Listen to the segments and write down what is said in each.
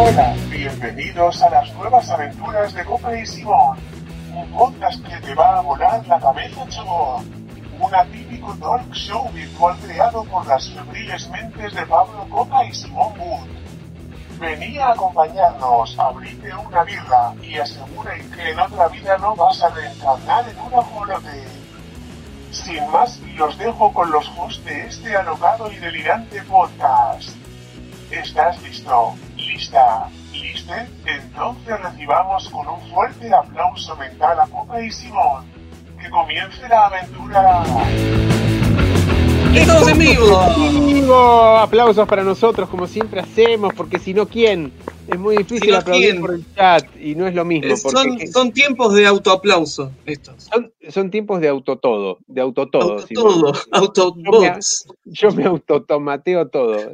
Hola, bienvenidos a las nuevas aventuras de Copa y Simón. Un podcast que te va a volar la cabeza, chavo. Un atípico talk show virtual creado por las febriles mentes de Pablo Copa y Simón Wood. Vení a acompañarnos, abrite una birra y aseguren que en otra vida no vas a reencarnar en un ajolote. Sin más, los dejo con los hosts de este alocado y delirante podcast. ¿Estás listo? ¿Lista? ¿Liste? Entonces recibamos con un fuerte aplauso mental a Copa y Simón. ¡Que comience la aventura! ¡Estamos en vivo! vivo! Aplausos para nosotros, como siempre hacemos, porque si no, ¿quién? Es muy difícil Si no, aplaudir ¿quién? por el chat y no es lo mismo. Son, Porque son tiempos de autoaplauso estos. son, son tiempos de autotodo, de autotodo. Auto Simón. todo, autobots. Yo me autotomateo todo.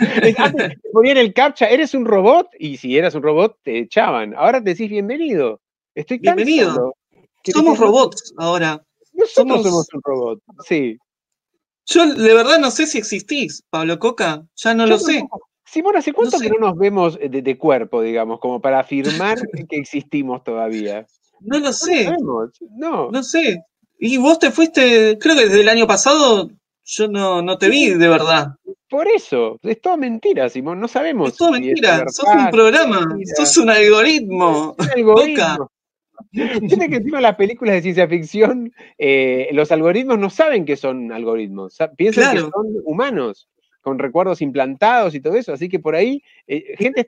Antes ponían el captcha, ¿eres un robot? Y si eras un robot, te echaban. Ahora te decís bienvenido. Estoy Bienvenido. Somos robots ahora. Nosotros somos- somos un robot. Sí. Yo de verdad no sé si existís, Pablo Coca. Ya no Yo lo sé. Simón, ¿hace cuánto sé. que no nos vemos de, de cuerpo, digamos, como para afirmar que existimos todavía? No lo No sé. sabemos. No. No sé. Y vos te fuiste, creo que desde el año pasado, yo no, no te vi de verdad. Por eso, es todo mentira, Simón, no sabemos. Es todo si mentira. verdad, Sos un programa. Sos un algoritmo. un algoritmo. Viste que encima las películas de ciencia ficción, eh, los algoritmos no saben que son algoritmos, sa- piensan Claro. que son humanos, con recuerdos implantados y todo eso, así que por ahí, eh, gente...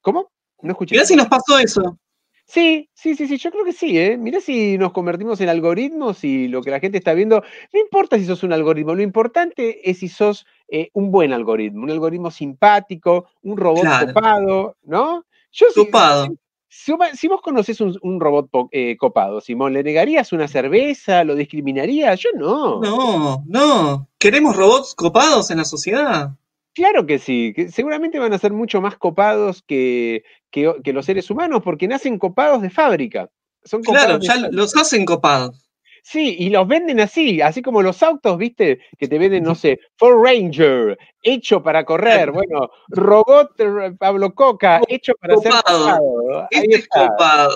¿Cómo? No escuché. Mirá si nos pasó eso. Sí, sí, sí, sí, yo creo que sí, ¿eh? Mirá si nos convertimos en algoritmos y lo que la gente está viendo, no importa si sos un algoritmo, lo importante es si sos eh, un buen algoritmo, un algoritmo simpático, un robot Claro. copado, ¿no? Yo Copado. Si- si vos conocés un, un robot eh, copado, Simón, ¿le negarías una cerveza? ¿Lo discriminarías? Yo no. No, no. ¿Queremos robots copados en la sociedad? Claro que sí, que seguramente van a ser mucho más copados que, que, que los seres humanos, porque nacen copados de fábrica. Son Claro, copados de ya fábrica. los hacen copados. Sí, y los venden así, así como los autos, ¿viste? Que te venden, no sé, Ford Ranger, hecho para correr. Bueno, robot eh, Pablo Coca, hecho para ser Copado. Ahí Este es está, copado.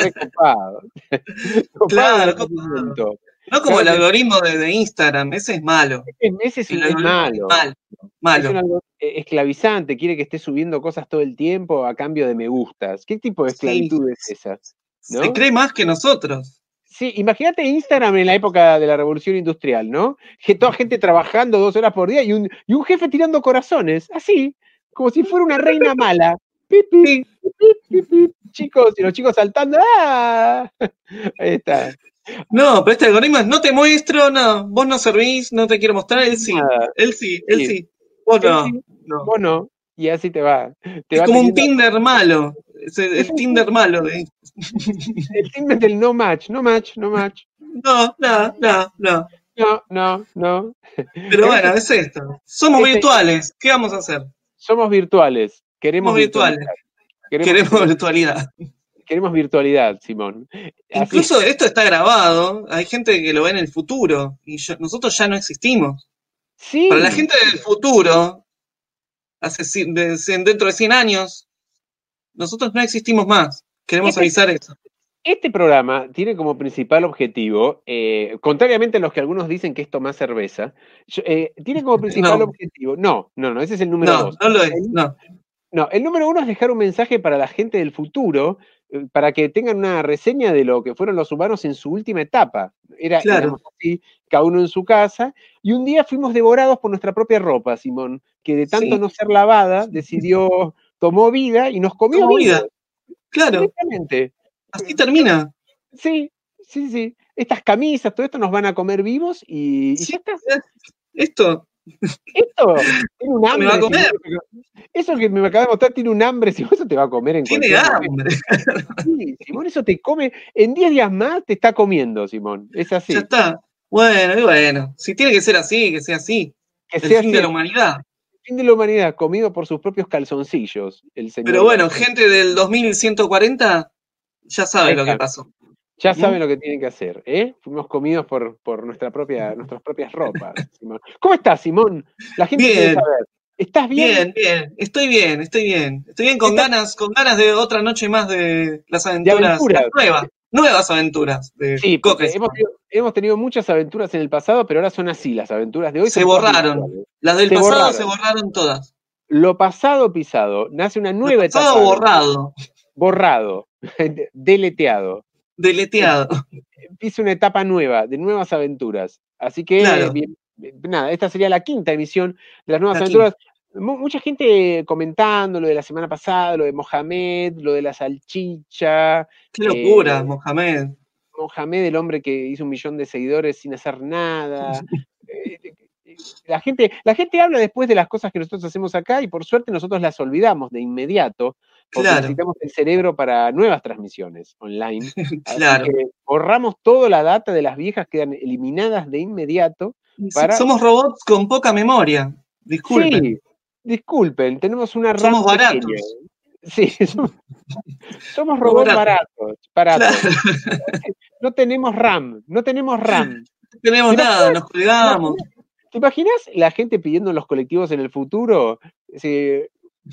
re copado. Copado Claro, copado. No como el Claro que- algoritmo de, de Instagram, ese es malo. Ese, es, El es malo. Mal, Es malo. un algo eh, esclavizante, quiere que estés subiendo cosas todo el tiempo a cambio de me gustas. ¿Qué tipo de Sí. esclavitud es esa? Se ¿no? cree más que nosotros. Sí, imagínate Instagram en la época de la revolución industrial, ¿no? Que toda gente trabajando dos horas por día y un, y un jefe tirando corazones, así, como si fuera una reina mala. Pip, pip, pip, pip, pip. Chicos, y los chicos saltando. ¡Ah! Ahí está. No, pero este algoritmo es no te muestro, no, vos no servís, no te quiero mostrar, él sí, Nada. él sí, él Sí. sí. Vos Él no, sí, no. Vos no. Y así te va. Te Es va como un Tinder malo. Es el, el Tinder malo. de- El Tinder del no match, no match, no match. No, no, no, no. No, no, no. Pero bueno, es esto. Somos Este- virtuales. ¿Qué vamos a hacer? Somos virtuales. Queremos Somos virtuales. virtualidad. Queremos, Queremos virtualidad. queremos virtualidad, Simón. Incluso es. esto está grabado. Hay gente que lo ve en el futuro. Y yo- nosotros ya no existimos. Sí. Para la gente del futuro, hace, dentro de 100 años, nosotros no existimos más. Queremos Este- avisar eso. Este programa tiene como principal objetivo, eh, contrariamente a los que algunos dicen que es tomar cerveza, yo- eh, tiene como principal No. objetivo. No, no, no, ese es el número No, dos. no lo es. El- No. No, el número uno es dejar un mensaje para la gente del futuro, eh, para que tengan una reseña de lo que fueron los humanos en su última etapa. Era, Claro. así, cada uno en su casa, y un día fuimos devorados por nuestra propia ropa, Simón, que de tanto Sí. no ser lavada, decidió, tomó vida y nos comió Tomó vida. vida. Claro, Directamente. así termina. Sí, sí, sí. Estas camisas, todo esto nos van a comer vivos y, ya está. Esto Esto tiene un hambre. me va a comer. Eso que me acaba de mostrar tiene un hambre, si eso te va a comer en tiene hambre. Sí, Simón, eso te come. En 10 días más te está comiendo, Simón. Es así. Ya está. Bueno, y bueno. Si tiene que ser así, que sea así. Que El sea fin así de la humanidad. Fin de la humanidad, comido por sus propios calzoncillos. El señor Pero bueno, gente del 2140 ya sabe lo que pasó. Ya saben lo que tienen que hacer, ¿eh? Fuimos comidos por, por nuestra propia, nuestras propias ropas. Simón. ¿Cómo estás, Simón? La gente quiere Bien. saber. ¿Estás bien? Bien, bien, estoy bien, estoy bien. Estoy bien con Estás- ganas, con ganas de otra noche más de las aventuras, aventuras. las nuevas, nuevas aventuras de Sí, hemos, hemos tenido muchas aventuras en el pasado, pero ahora son así, las aventuras de hoy Se borraron. Las del Se pasado borraron. se borraron todas. Lo pasado pisado, nace una Lo nueva pasado etapa. borrado, Borrado, deleteado. deleteado. Empieza una etapa nueva, de nuevas aventuras. Así que, Claro. bien, bien, nada, esta sería la quinta emisión de las nuevas La aventuras. Mucha gente comentando lo de la semana pasada, lo de Mohamed, lo de la salchicha. Qué locura, Eh, Mohamed. Mohamed, el hombre que hizo un millón de seguidores sin hacer nada. Eh, eh, La gente, la gente habla después de las cosas que nosotros hacemos acá y por suerte nosotros las olvidamos de inmediato porque Claro, necesitamos el cerebro para nuevas transmisiones online. Así claro. que borramos toda la data de las viejas, quedan eliminadas de inmediato. para- Somos robots con poca memoria. Disculpen. Sí, disculpen, tenemos una RAM Somos baratos. pequeña. Sí, somos, somos robots baratos. baratos, baratos. Claro. No tenemos RAM, no tenemos RAM. No tenemos nada, nos colgamos. ¿Te imaginas la gente pidiendo en los colectivos en el futuro? Sí,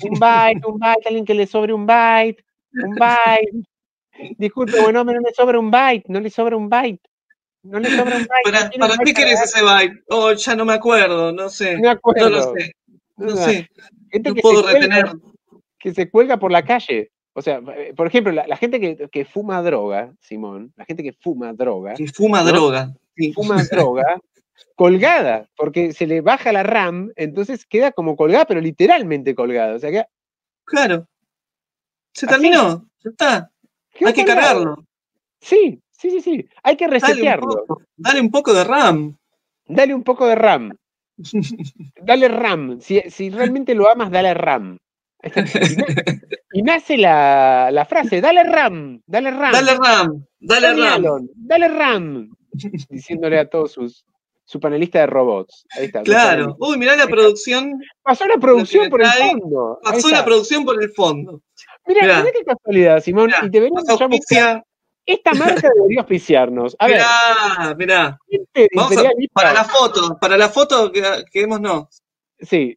un byte, un byte, alguien que le sobre un byte, un byte. Disculpe, bueno, hombre, no le sobra un byte, no le sobra un byte. No le sobra un byte. ¿Para, no para qué querés ese byte? Oh, ya no me acuerdo, no sé. me acuerdo. No lo sé, no sé. Gente No que puedo se cuelga- retener. que se cuelga por la calle. O sea, eh, por ejemplo, la, la gente que, que fuma droga, Simón, la gente que fuma droga, Que fuma ¿No? droga. Sí. fuma droga colgada, porque se le baja la RAM, entonces queda como colgada, pero literalmente colgada. O sea, Claro. Se terminó. Ya está. Hay que cargarlo. Sí, sí, sí, sí. Hay que Dale un, resetearlo. poco, dale un poco de RAM. Dale un poco de RAM. Dale RAM. Si, si realmente lo amas, dale RAM. Y na- Y nace la, la frase, dale RAM, dale RAM. Dale RAM. Dale Tony RAM. Allen, dale RAM. Diciéndole a todos sus su panelista de robots. Ahí está. los Claro. Uy, mirá la producción. Pasó la producción por el fondo. Pasó la producción por el fondo. Mirá, mirá. mirá qué casualidad, Simón. Mirá, y deberíamos ya buscar-. Esta marca debería auspiciarnos. A ver, Mirá, mirá. Vamos a- para la foto, para la foto, que- quedémonos. Sí.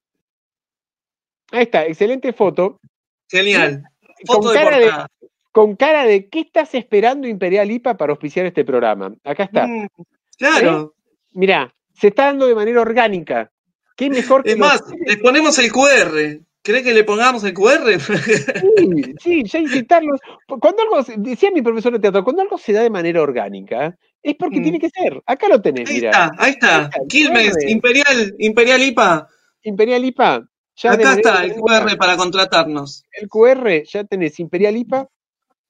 Ahí está, excelente foto. Genial. Foto Con de cara de, portada. con cara de ¿qué estás esperando Imperial IPA para auspiciar este programa? Acá está. Mm, claro. Mirá, se está dando de manera orgánica. ¿Qué mejor que Es más, les ponemos el QR. ¿Querés que le pongamos el QR? Sí, sí, ya incitarlos. Cuando algo, decía mi profesor de teatro, cuando algo se da de manera orgánica, es porque Mm. tiene que ser. Acá lo tenés, Ahí mira. está, ahí está. Ahí está, Quilmes, QR. Imperial, Imperial IPA. Imperial IPA. Ya Acá está el. QR para contratarnos. El QR, ya tenés Imperial IPA.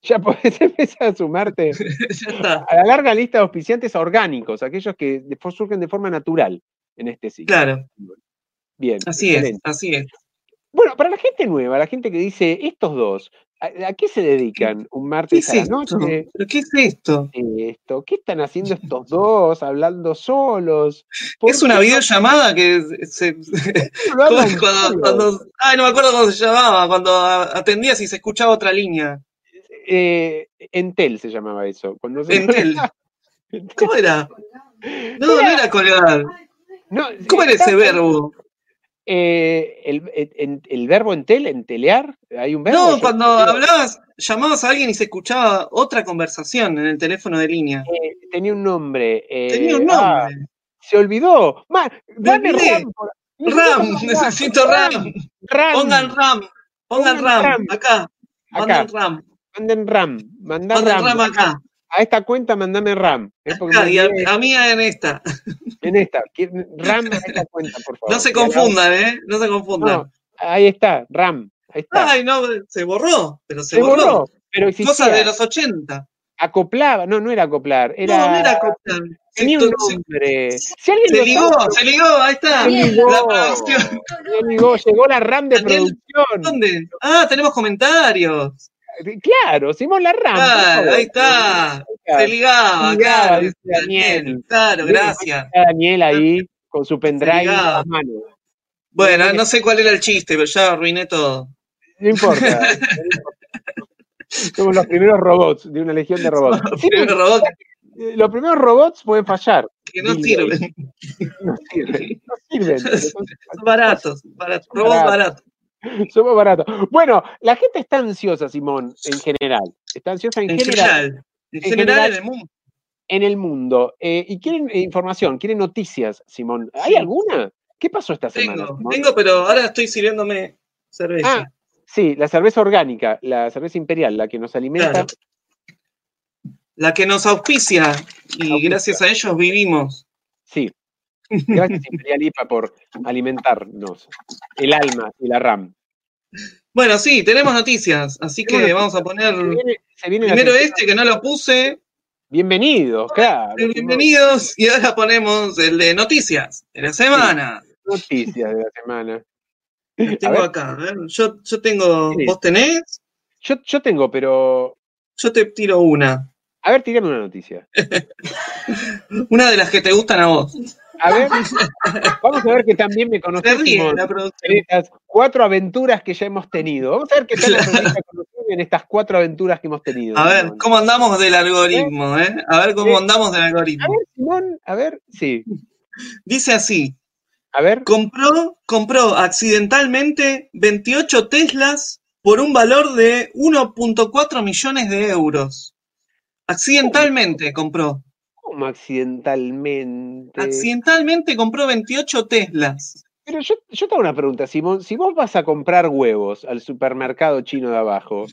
Ya podés empezar a sumarte ya está. a la larga lista de auspiciantes orgánicos, aquellos que surgen de forma natural en este ciclo. Claro, Bien. así es, así es. Bueno, para la gente nueva, la gente que dice, estos dos, ¿a, a qué se dedican un ¿Qué martes es a la noche? ¿Pero qué es esto? esto? ¿Qué están haciendo estos dos hablando solos? ¿Por Es una videollamada que se. cuando, ay, no me acuerdo cómo se llamaba, cuando atendías y se escuchaba otra línea. Eh, Entel se llamaba eso. Cuando se- Entel. ¿Cómo era? No, no era colgar. No, ¿Cómo era ese verbo? Eh, el, el- en- el verbo entel, entelear, hay un verbo. No, cuando hablabas, llamabas a alguien y se escuchaba otra conversación en el teléfono de línea. eh, tenía un nombre. eh, Tenía un ah, nombre. se olvidó. Dame. RAM. por- RAM, necesito necesito RAM. RAM. Pongan RAM. Pongan Pongan RAM. RAM. Acá. Acá. Manden RAM. Manden RAM. Manden RAM. RAM acá. A esta cuenta mandame RAM. eh, y a, a mí en esta. en esta. RAM a esta cuenta, por favor. No se confundan, ¿eh? No se confundan. No, ahí está, RAM. Ahí está. Ay, no, se borró. Pero se, se borró. Pero. Cosas de los 80. Acoplaba. No, no era acoplar. Era, No, no era Coplan. Se, Tenía un nombre. Si alguien se ligó, sabe, se ligó, ahí está. Se ligó. La producción. se ligó, llegó la RAM de Daniel, producción. ¿Dónde? Ah, tenemos comentarios. Claro, Simón la RAM. por Claro, ahí está. Se ligaba, claro. dice Daniel. Claro, gracias. está Daniel ahí con su pendrive en las manos. Bueno, no sé cuál era el chiste, pero ya arruiné todo. No importa. Somos los primeros robots de una legión de robots. Eh, los primeros robots pueden fallar. que no sirven. No sirven. No sirven. son- Son baratos, baratos, robots baratos. Somos baratos. Bueno, la gente está ansiosa, Simón, en general. Está ansiosa en, En general, general. En en general en el mundo. en el mundo. Eh, y quieren eh, información, quieren noticias, Simón. ¿Hay Sí. alguna? ¿Qué pasó esta semana? Tengo, Simón? tengo, pero ahora estoy sirviéndome cerveza. Ah, sí, la cerveza orgánica, la cerveza imperial, la que nos alimenta. Claro. La que nos auspicia y Auspicia. gracias a ellos vivimos. Sí. Gracias, Imperial IPA, por alimentarnos el alma y la RAM. Bueno, sí, tenemos noticias, así que vamos a poner Se viene, se viene la primero este que no lo puse, Bienvenidos, claro. bienvenidos, y ahora ponemos el de noticias de la semana. Noticias de la semana. Lo tengo acá, a ver, yo, yo tengo, vos tenés, Yo, yo tengo, pero. yo te tiro una. A ver, tirame una noticia. Una de las que te gustan a vos. A ver, vamos a ver que también me estas cuatro aventuras que ya hemos tenido. Vamos a ver qué tal la en estas cuatro aventuras que hemos tenido. A ver. ¿cómo andamos del algoritmo, eh? A ver cómo andamos del A algoritmo. ver, Simón, a ver, sí. Dice así, A ver, compró, compró accidentalmente 28 Teslas por un valor de 1.4 millones de euros. Accidentalmente compró. ¿Cómo accidentalmente? Accidentalmente compró 28 Teslas. Pero yo, yo te hago una pregunta, Simón. Si vos vas a comprar huevos al supermercado chino de abajo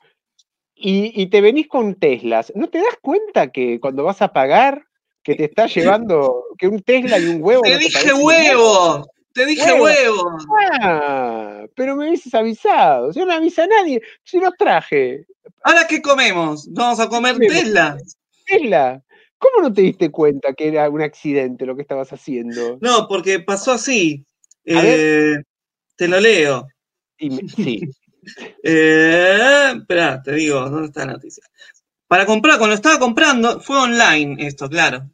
y, y te venís con Teslas, ¿no te das cuenta que cuando vas a pagar que te está llevando que un Tesla y un huevo? Te no dije huevo, te dije Huevo. huevo. Ah, pero me hubieses avisado. Yo no avisa a nadie. Si los traje. Ahora qué comemos? Vamos a comer. Teslas. Tesla, ¿cómo no te diste cuenta que era un accidente lo que estabas haciendo? No, porque pasó así. Eh, te lo leo. Sí. Eh, espera, te digo, ¿dónde está la noticia? Para comprar, cuando estaba comprando, fue online esto, claro.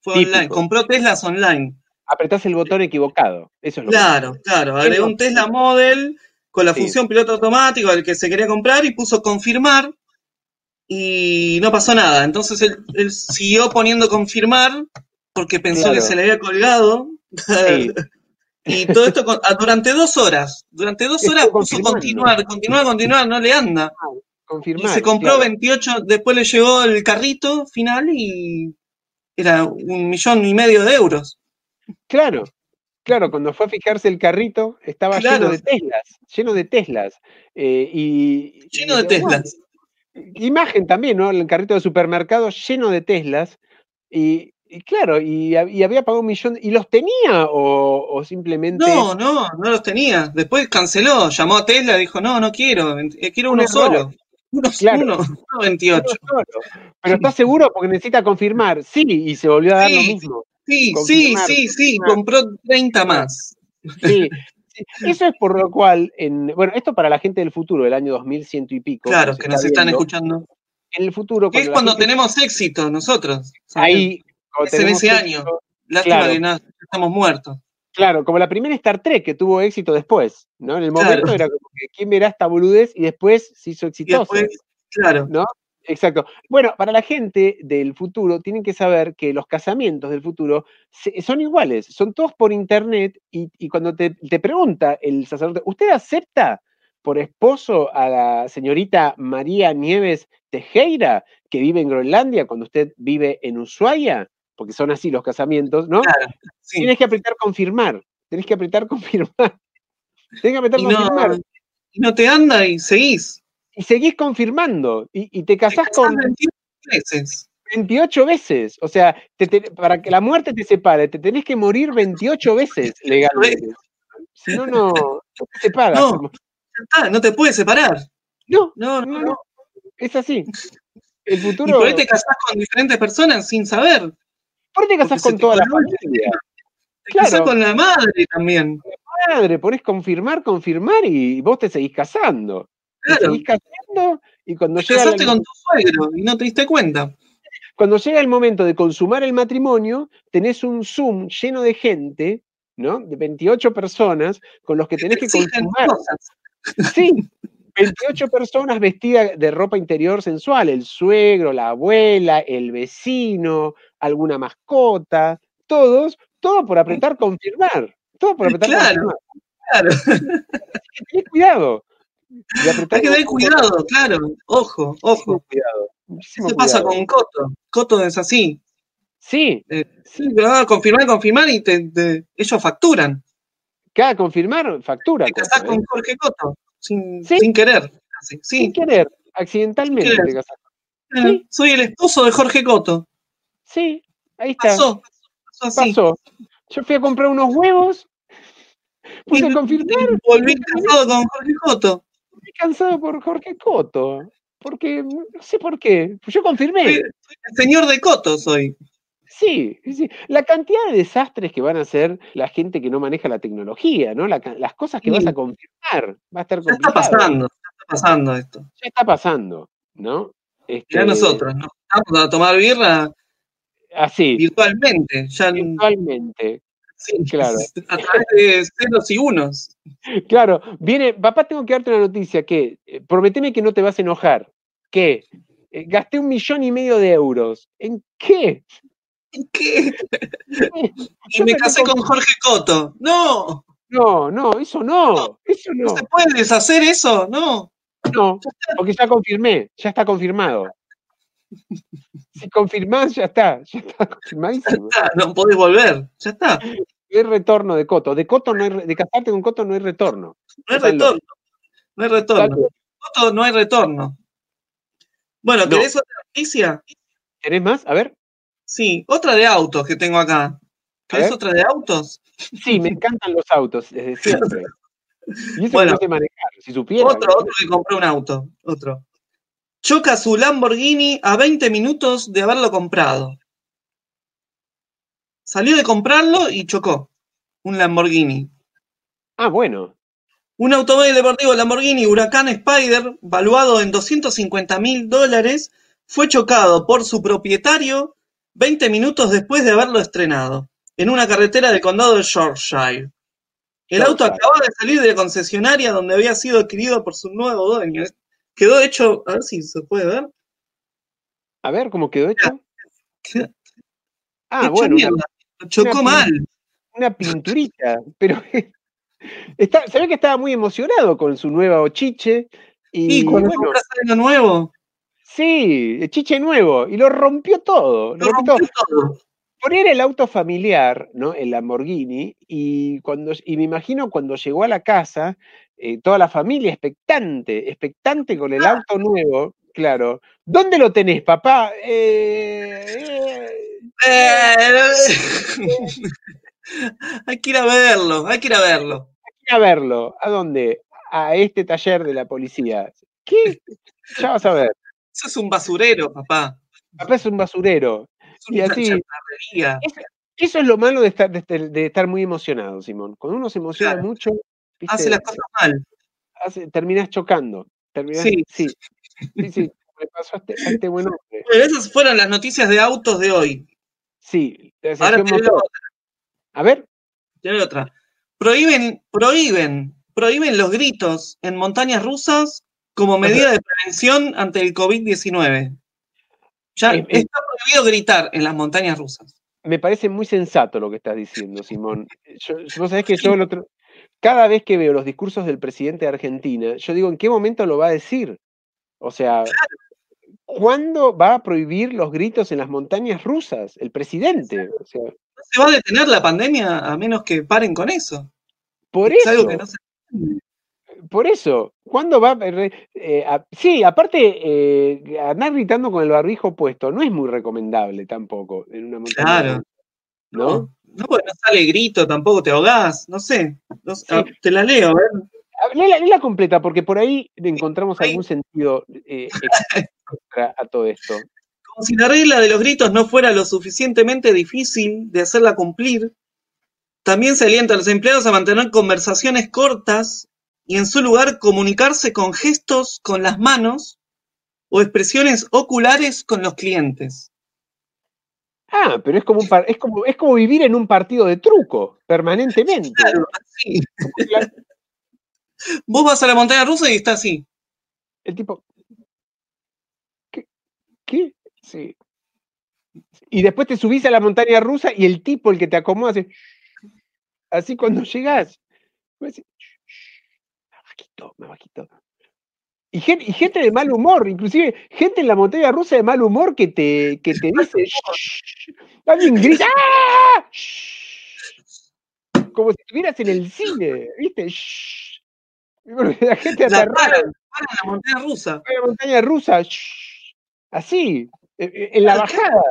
Fue Típico. online, compró Teslas online. Apretás el botón equivocado. Eso es lo que- Claro, claro. Agregó un Tesla Model con la Sí. función piloto automático al que se quería comprar y puso confirmar y no pasó nada. Entonces él, él siguió poniendo confirmar porque pensó Claro. que se le había colgado. Sí. y todo esto con- ah, durante dos horas. Durante dos horas puso continuar, continuar, continuar, no le anda. Y Confirmar. se compró claro. 28, después le llegó el carrito final y era un millón y medio de euros. Claro, claro, cuando fue a fijarse el carrito, estaba Claro. lleno de Teslas, lleno de Teslas. eh, y, Lleno de y Teslas. Imagen también, ¿no? El carrito de supermercado lleno de Teslas. Y, y claro, y, hab- y había pagado un millón. ¿Y los tenía o, o simplemente.? No, no, no los tenía. Después canceló, llamó a Tesla, dijo, no, no quiero, eh, quiero Un uno solo. Uno, Claro. uno, no 28. uno solo. Pero está seguro porque necesita confirmar. Sí, y se volvió a dar lo mismo. Sí, sí, Confirmar, sí, sí, compró 30 más. Sí. Eso es por lo cual, en, bueno, esto para la gente del futuro, del año 2100 y pico. Claro, que nos está están viendo, escuchando. En el futuro, Que es cuando gente- tenemos éxito nosotros. Ahí, Es en ese éxito, año. Lástima claro. que no, estamos muertos. Claro, como la primera Star Trek que tuvo éxito después, ¿no? En el Claro. momento era como que quién verá esta boludez y después se hizo exitoso. después, claro, ¿no? Exacto. Bueno, para la gente del futuro, tienen que saber que los casamientos del futuro se- son iguales, son todos por internet y, y cuando te, te pregunta el sacerdote, ¿usted acepta por esposo a la señorita María Nieves Tejera, que vive en Groenlandia, cuando usted vive en Ushuaia? Porque son así los casamientos, ¿no? claro. sí. Tienes que apretar confirmar, tenés que apretar confirmar. Tenés que apretar Y no, confirmar. y no te anda y seguís. Y seguís confirmando. Y, y te Te casás con 28 veces. 28 veces. O sea, te te- para que la muerte te separe, te tenés que morir 28 veces legalmente. Si no, no, no te separas. No. No te puedes separar. no, No, no, no. Es así. El Y futuro. por ahí te casás con diferentes personas sin saber. ¿Por qué te casás porque con toda la familia? Te casás con la madre también. Madre, ponés confirmar, confirmar y vos te seguís casando. Claro. seguís casando y cuando Te llega, casaste la- con tu suegro y no te diste cuenta. cuando llega el momento de consumar el matrimonio, tenés un Zoom lleno de gente, ¿no? De 28 personas con los que tenés Te que consumar. cosas. Sí, 28 personas vestidas de ropa interior sensual, el suegro, la abuela, el vecino, alguna mascota, todos, todo por apretar confirmar. Todo por apretar Claro, confirmar. claro. Ten cuidado. de apretar Hay que tener cuidado, claro. Ojo, ojo. cuidado. muchísimo ¿Qué pasa con Coto? Coto es así. Sí, Eh, sí, confirmar, confirmar y te- te- ellos facturan. cada confirmar factura. Te casás Coto, ¿eh? con Jorge Coto, sin, Sí. sin querer. Sin querer, accidentalmente Sin te querer. casás. eh, soy el esposo de Jorge Coto. Sí, ahí está. Pasó, pasó así. Pasó. Yo fui a comprar unos huevos, puse a confirmar, Volví casado con Jorge Coto. Estoy cansado por Jorge Coto. Porque, no sé por qué. Yo confirmé. Soy, soy el señor de Coto, soy. Sí, sí. La cantidad de desastres que van a hacer la gente que no maneja la tecnología, ¿no? La las cosas que Sí. vas a confirmar. Va a estar Ya está pasando, ya está pasando esto. Ya está pasando, ¿no? Este, Ya nosotros, ¿no? Vamos a tomar birra Así, virtualmente. Ya, virtualmente. Sí, claro. A través de ceros y unos. Claro, viene, papá, tengo que darte una noticia que, eh, prometeme que no te vas a enojar. ¿Qué? Eh, gasté un millón y medio de euros. ¿En qué? ¿Qué? Y me casé con- Jorge Coto. No, No, no, eso no, eso no, no se puede deshacer eso, no. no, porque ya confirmé, ya está confirmado. Si confirmás, ya está, ya está confirmadísimo. Ah, No podés volver, ya está. No hay retorno de Coto. De Coto no hay, de casarte con Coto no hay retorno. No hay retorno. No hay retorno. Coto no hay retorno. Bueno, No. ¿querés otra noticia? ¿Tenés más? A ver. Sí, otra de autos que tengo acá. ¿Querés otra de autos? Sí, me encantan los autos, desde siempre. Y eso Bueno. que no sé manejar, si supiera. Otro, otro que compró un auto. Otro. Choca su Lamborghini a 20 minutos de haberlo comprado. Salió de comprarlo y chocó. Un Lamborghini. Ah, bueno. Un automóvil deportivo Lamborghini Huracán Spider, valuado en 250 mil dólares, fue chocado por su propietario 20 minutos después de haberlo estrenado, en una carretera del condado de Yorkshire. El auto acababa de salir de la concesionaria donde había sido adquirido por su nuevo dueño. Quedó hecho, a ver si se puede ver. A ver cómo quedó hecho. Quedó Ah, hecho bueno, una, mierda. Chocó una mal. una pinturita. Pero está, se ve que estaba muy emocionado con su nueva ochiche. Y Y cuando bueno, algo nuevo, sí, chiche nuevo. Y lo rompió todo. lo rompió rompió todo. poner el auto familiar, ¿no? El Lamborghini, y cuando y me imagino cuando llegó a la casa, eh, toda la familia expectante, expectante con el auto nuevo, claro. ¿Dónde lo tenés, papá? Eh, Eh, hay que ir a verlo, hay que ir a verlo. ir a verlo. ¿A dónde? A este taller de la policía. ¿Qué? Ya vas a ver. Eso es un basurero, papá. Papá es un basurero. Es Y así-. Eso es lo malo de estar, de, estar- de estar muy emocionado, Simón. Cuando uno se emociona Claro. mucho, ¿viste? Hace las cosas mal. hace- terminás chocando. Terminás, Sí. sí. Sí, sí, me pasó a este, a este buen hombre. Bueno, esas fueron las noticias de autos de hoy. Sí, Ahora te otra. A ver, te doy otra. Prohíben, prohíben, prohíben los gritos en montañas rusas como medida de prevención ante el COVID-19. Ya Es- es- está prohibido gritar en las montañas rusas. me parece muy sensato lo que estás diciendo, Simón. Yo, vos sabés que yo el otro, cada vez que veo los discursos del presidente de Argentina, yo digo, ¿en qué momento lo va a decir? O sea, ¿cuándo va a prohibir los gritos en las montañas rusas? El presidente. O sea, No se va a detener la pandemia a menos que paren con eso. por Es eso. algo que no se Por eso, ¿cuándo va? eh, a- sí, aparte, eh, andar gritando con el barbijo puesto no es muy recomendable tampoco en una montaña. Claro. rusa, ¿no? No, no, porque no sale grito, tampoco te ahogás, no sé. No sé, Sí. ah, te la leo, a ver. Léela, léela completa, porque por ahí le encontramos algún sentido eh, extra a todo esto. Como si la regla de los gritos no fuera lo suficientemente difícil de hacerla cumplir, también se alienta a los empleados a mantener conversaciones cortas y en su lugar comunicarse con gestos con las manos o expresiones oculares con los clientes. Ah, pero es como, un par- es como, es como vivir en un partido de truco permanentemente. Claro. Vos vas a la montaña rusa y está así. El tipo. ¿Qué? ¿Qué? Sí. Y después te subís a la montaña rusa y el tipo, el que te acomoda, hace. Así cuando llegás. Más bajito, más bajito. Y gente, y gente, de mal humor, inclusive gente en la montaña rusa de mal humor que te, que te dice. Alguien grita. ¡Ah! Como si estuvieras en el cine, ¿viste? La gente aterrada. en la montaña rusa. La montaña rusa. Así, en la bajada.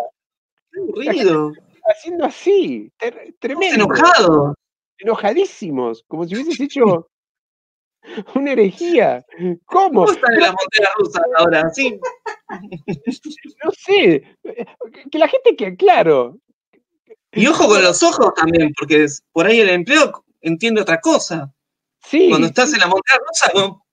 Qué aburrido. Haciendo así. Tremendo. Enojado. Enojadísimos. Como si hubieses hecho una herejía. ¿Cómo? ¿Cómo están en la montaña rusa ahora? Sí. No sé. Que la gente que, claro. Y ojo con los ojos también, porque por ahí el empleo entiende otra cosa. Sí. Cuando estás en la montaña rusa, como,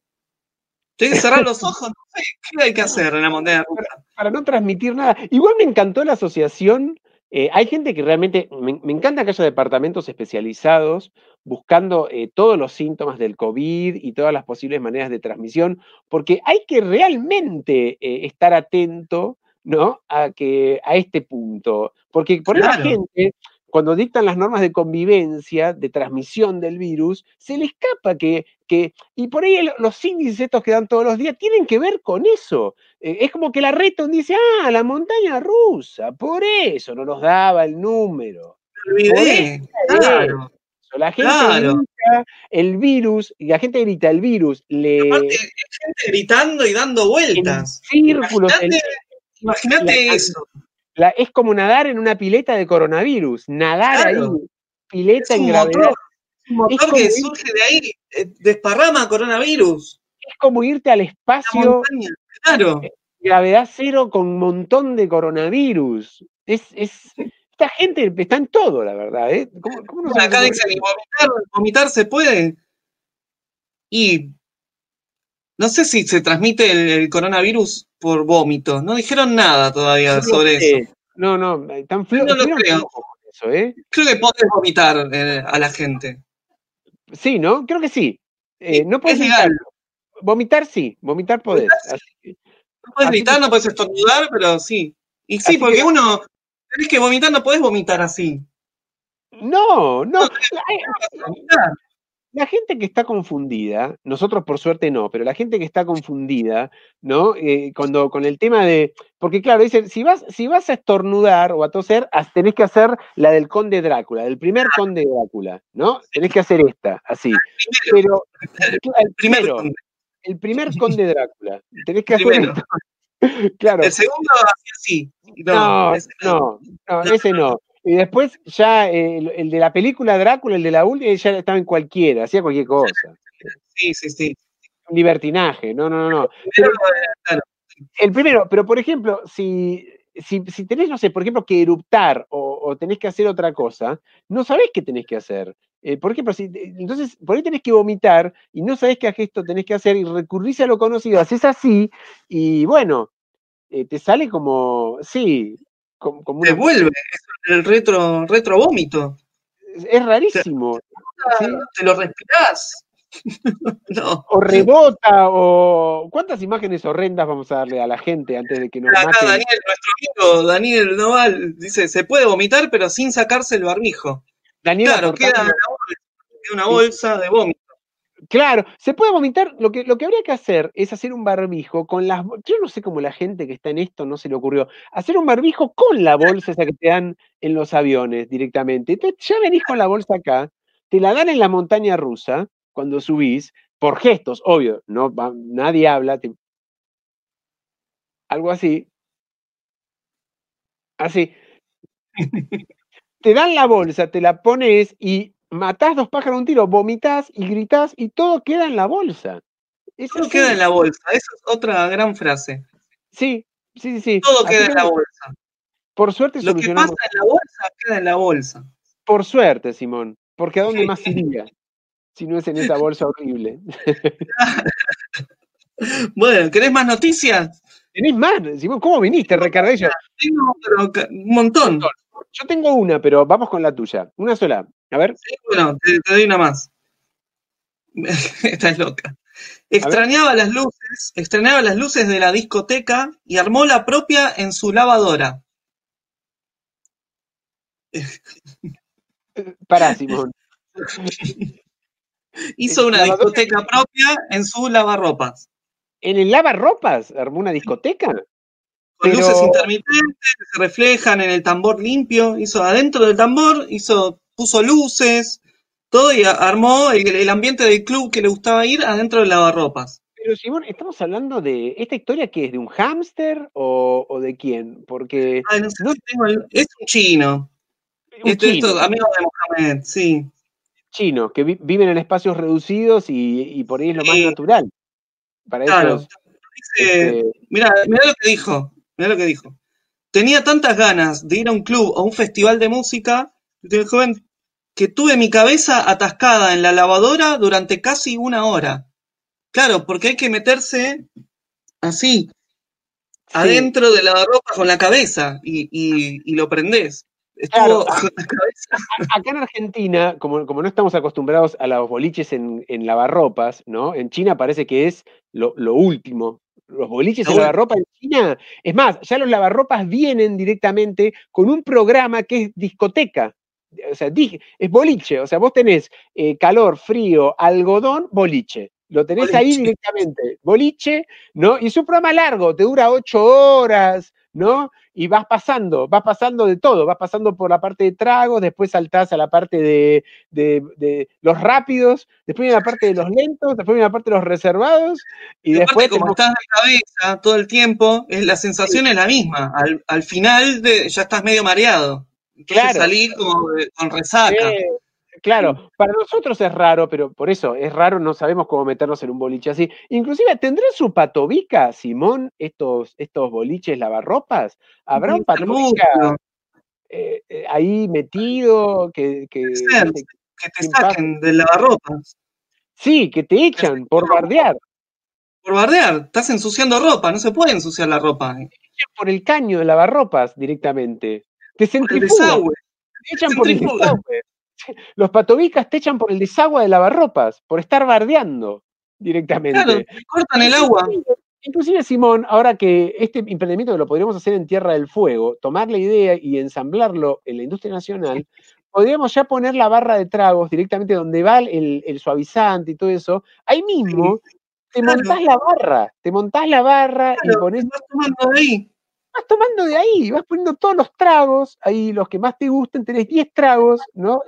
tienes que cerrar los ojos, no sé, ¿qué hay que hacer en la montaña rusa? Para, para no transmitir nada. Igual me encantó la asociación. Eh, hay gente que realmente, me, me, encanta que haya departamentos especializados buscando eh, todos los síntomas del COVID y todas las posibles maneras de transmisión, porque hay que realmente eh, estar atento ¿no? A, que, a este punto. Porque por claro. la gente, cuando dictan las normas de convivencia, de transmisión del virus, se le escapa que, que y por ahí los índices estos que dan todos los días tienen que ver con eso. Eh, es como que la Reton dice, ah, la montaña rusa, por eso no nos daba el número. Olvidé, claro. La gente claro. grita el virus, y la gente grita el virus, le. Aparte, gente gritando y dando vueltas. En círculos. Imagínate, eso. La, es como nadar en una pileta de coronavirus. Nadar Claro. ahí, pileta Es en gravedad. motor, un motor como que ir- surge de ahí, eh, desparrama coronavirus. Es como irte al espacio, montaña, claro. gravedad cero, con un montón de coronavirus. Es, es, esta gente está en todo, la verdad. ¿eh? ¿Cómo, cómo no se Acá dicen, vomitar se puede? Y no sé si se transmite el, el coronavirus por vómito. No dijeron nada todavía no sobre sé. eso. No, no, tan Yo flo- no lo creo. con eso, ¿eh? Creo que podés vomitar eh, a la gente. Sí, ¿no? Creo que sí. Eh, Sí, no puedes es legal. evitarlo. Vomitar sí, vomitar podés. Vomitar Así que- No puedes gritar, que- no puedes estornudar, pero sí. Y sí, Así porque que- uno, tenés que vomitar, no podés vomitar así. No, no. No, Hay-. La gente que está confundida, nosotros por suerte no, pero la gente que está confundida, ¿no? Eh, cuando con el tema de, porque claro, dicen, si vas, si vas a estornudar o a toser, tenés que hacer la del conde Drácula, del primer conde Drácula, ¿no? Tenés que hacer esta, así. Primero, Pero el primero. el primer conde Drácula, tenés que hacer. Claro. El segundo así, no, no, No. ese no. Y después ya eh, el, el de la película Drácula, el de la última, ya estaba en cualquiera, hacía cualquier cosa. Sí, sí, sí. Un libertinaje, no, no, no. no. Claro. El primero, pero por ejemplo, si, si, si tenés, no sé, por ejemplo, que eruptar o, o tenés que hacer otra cosa, no sabés qué tenés que hacer. Eh, por ejemplo, si, entonces, por ahí tenés que vomitar y no sabés qué gesto tenés que hacer y recurrís a lo conocido, haces así y bueno, eh, te sale como, sí, como, como Te una- vuelve, el retro, retro vómito. es rarísimo. Te lo respirás. no. O rebota, o cuántas imágenes horrendas vamos a darle a la gente antes de que nos Acá maten. Daniel, nuestro amigo Daniel Noval, dice, se puede vomitar, pero sin sacarse el barbijo. Daniela Claro, queda una bolsa, queda una bolsa de vómito. Claro, se puede vomitar. Lo que, lo que habría que hacer es hacer un barbijo con las. Yo no sé cómo la gente que está en esto no se le ocurrió. Hacer un barbijo con la bolsa esa que te dan en los aviones directamente. Entonces, ya venís con la bolsa acá, te la dan en la montaña rusa cuando subís, por gestos, obvio, no va- nadie habla. te- Algo así. Así. te dan la bolsa, te la pones y matás dos pájaros un tiro, vomitás y gritás y todo queda en la bolsa. Es Todo queda en la bolsa. Esa es otra gran frase. Sí, sí, sí, sí. Todo Así queda que, en la bolsa. Por suerte Lo que pasa en la bolsa queda en la bolsa. Por suerte, Simón. Porque ¿a dónde más iría? Si no es en esa bolsa horrible. Bueno, ¿querés más noticias? ¿Tenés más? Simón, ¿cómo viniste, Recardillo? Tengo pero, un montón. Yo tengo una, pero vamos con la tuya. Una sola. A ver. Sí, bueno, te, te doy una más. Estás loca. Extrañaba las luces, extrañaba las luces de la discoteca y armó la propia en su lavadora. Pará, Simón. Hizo una discoteca propia en su lavarropas. ¿En el lavarropas armó una discoteca? Con luces intermitentes que se reflejan en el tambor limpio. Hizo adentro del tambor, hizo, puso luces, todo y armó el, ambiente del club que le gustaba ir adentro del lavarropas. Pero Simón, estamos hablando de esta historia que es de un hámster o, de quién, porque no es un chino. Un chino. amigo de Mohamed, sí. Chino, que viven en espacios reducidos y, por ahí es lo más natural. Para claro. Este mira, mira lo que dijo, mira lo que dijo. Tenía tantas ganas de ir a un club o un festival de música, joven, que tuve mi cabeza atascada en la lavadora durante casi una hora. Claro, porque hay que meterse así, adentro de la ropa con la cabeza y, y, lo prendés. Claro, acá en Argentina, como, como, no estamos acostumbrados a los boliches en, en lavarropas, ¿no? En China parece que es lo, lo último. Los boliches en lavarropas en China, es más, ya los lavarropas vienen directamente con un programa que es discoteca. O sea, es boliche, o sea, vos tenés eh, calor, frío, algodón, boliche. Lo tenés ahí directamente, boliche, ¿no? Y es un programa largo, te dura ocho horas, ¿no? Y vas pasando, vas pasando de todo, vas pasando por la parte de tragos, después saltás a la parte de, de, los rápidos, después viene la parte de los lentos, después viene la parte de los reservados, y, después... como estás de cabeza todo el tiempo, la sensación es la misma, al, al final de, ya estás medio mareado. Claro. Como con resaca. Claro, para nosotros es raro, pero por eso es raro, no sabemos cómo meternos en un boliche así. Inclusive, ¿tendrá su patobica, Simón, estos, estos boliches lavarropas? ¿Habrá un patobica eh, eh, ahí metido que... Que, que te saquen del lavarropas. Sí, que te echan por bardear. Por bardear, estás ensuciando ropa, no se puede ensuciar la ropa. Por el caño de lavarropas directamente. Te centrifugan. Te echan por el desagüe. Los patobicas te echan por el desagüe de lavarropas, por estar bardeando directamente. Claro, cortan el agua. Inclusive, Simón, ahora que este emprendimiento lo podríamos hacer en Tierra del Fuego, tomar la idea y ensamblarlo en la industria nacional, podríamos ya poner la barra de tragos directamente donde va el, suavizante y todo eso. Ahí mismo te montás la barra, te montás la barra y pones. tomando ahí vas tomando de ahí, vas poniendo todos los tragos, ahí los que más te gusten, tenés 10 tragos, ¿no?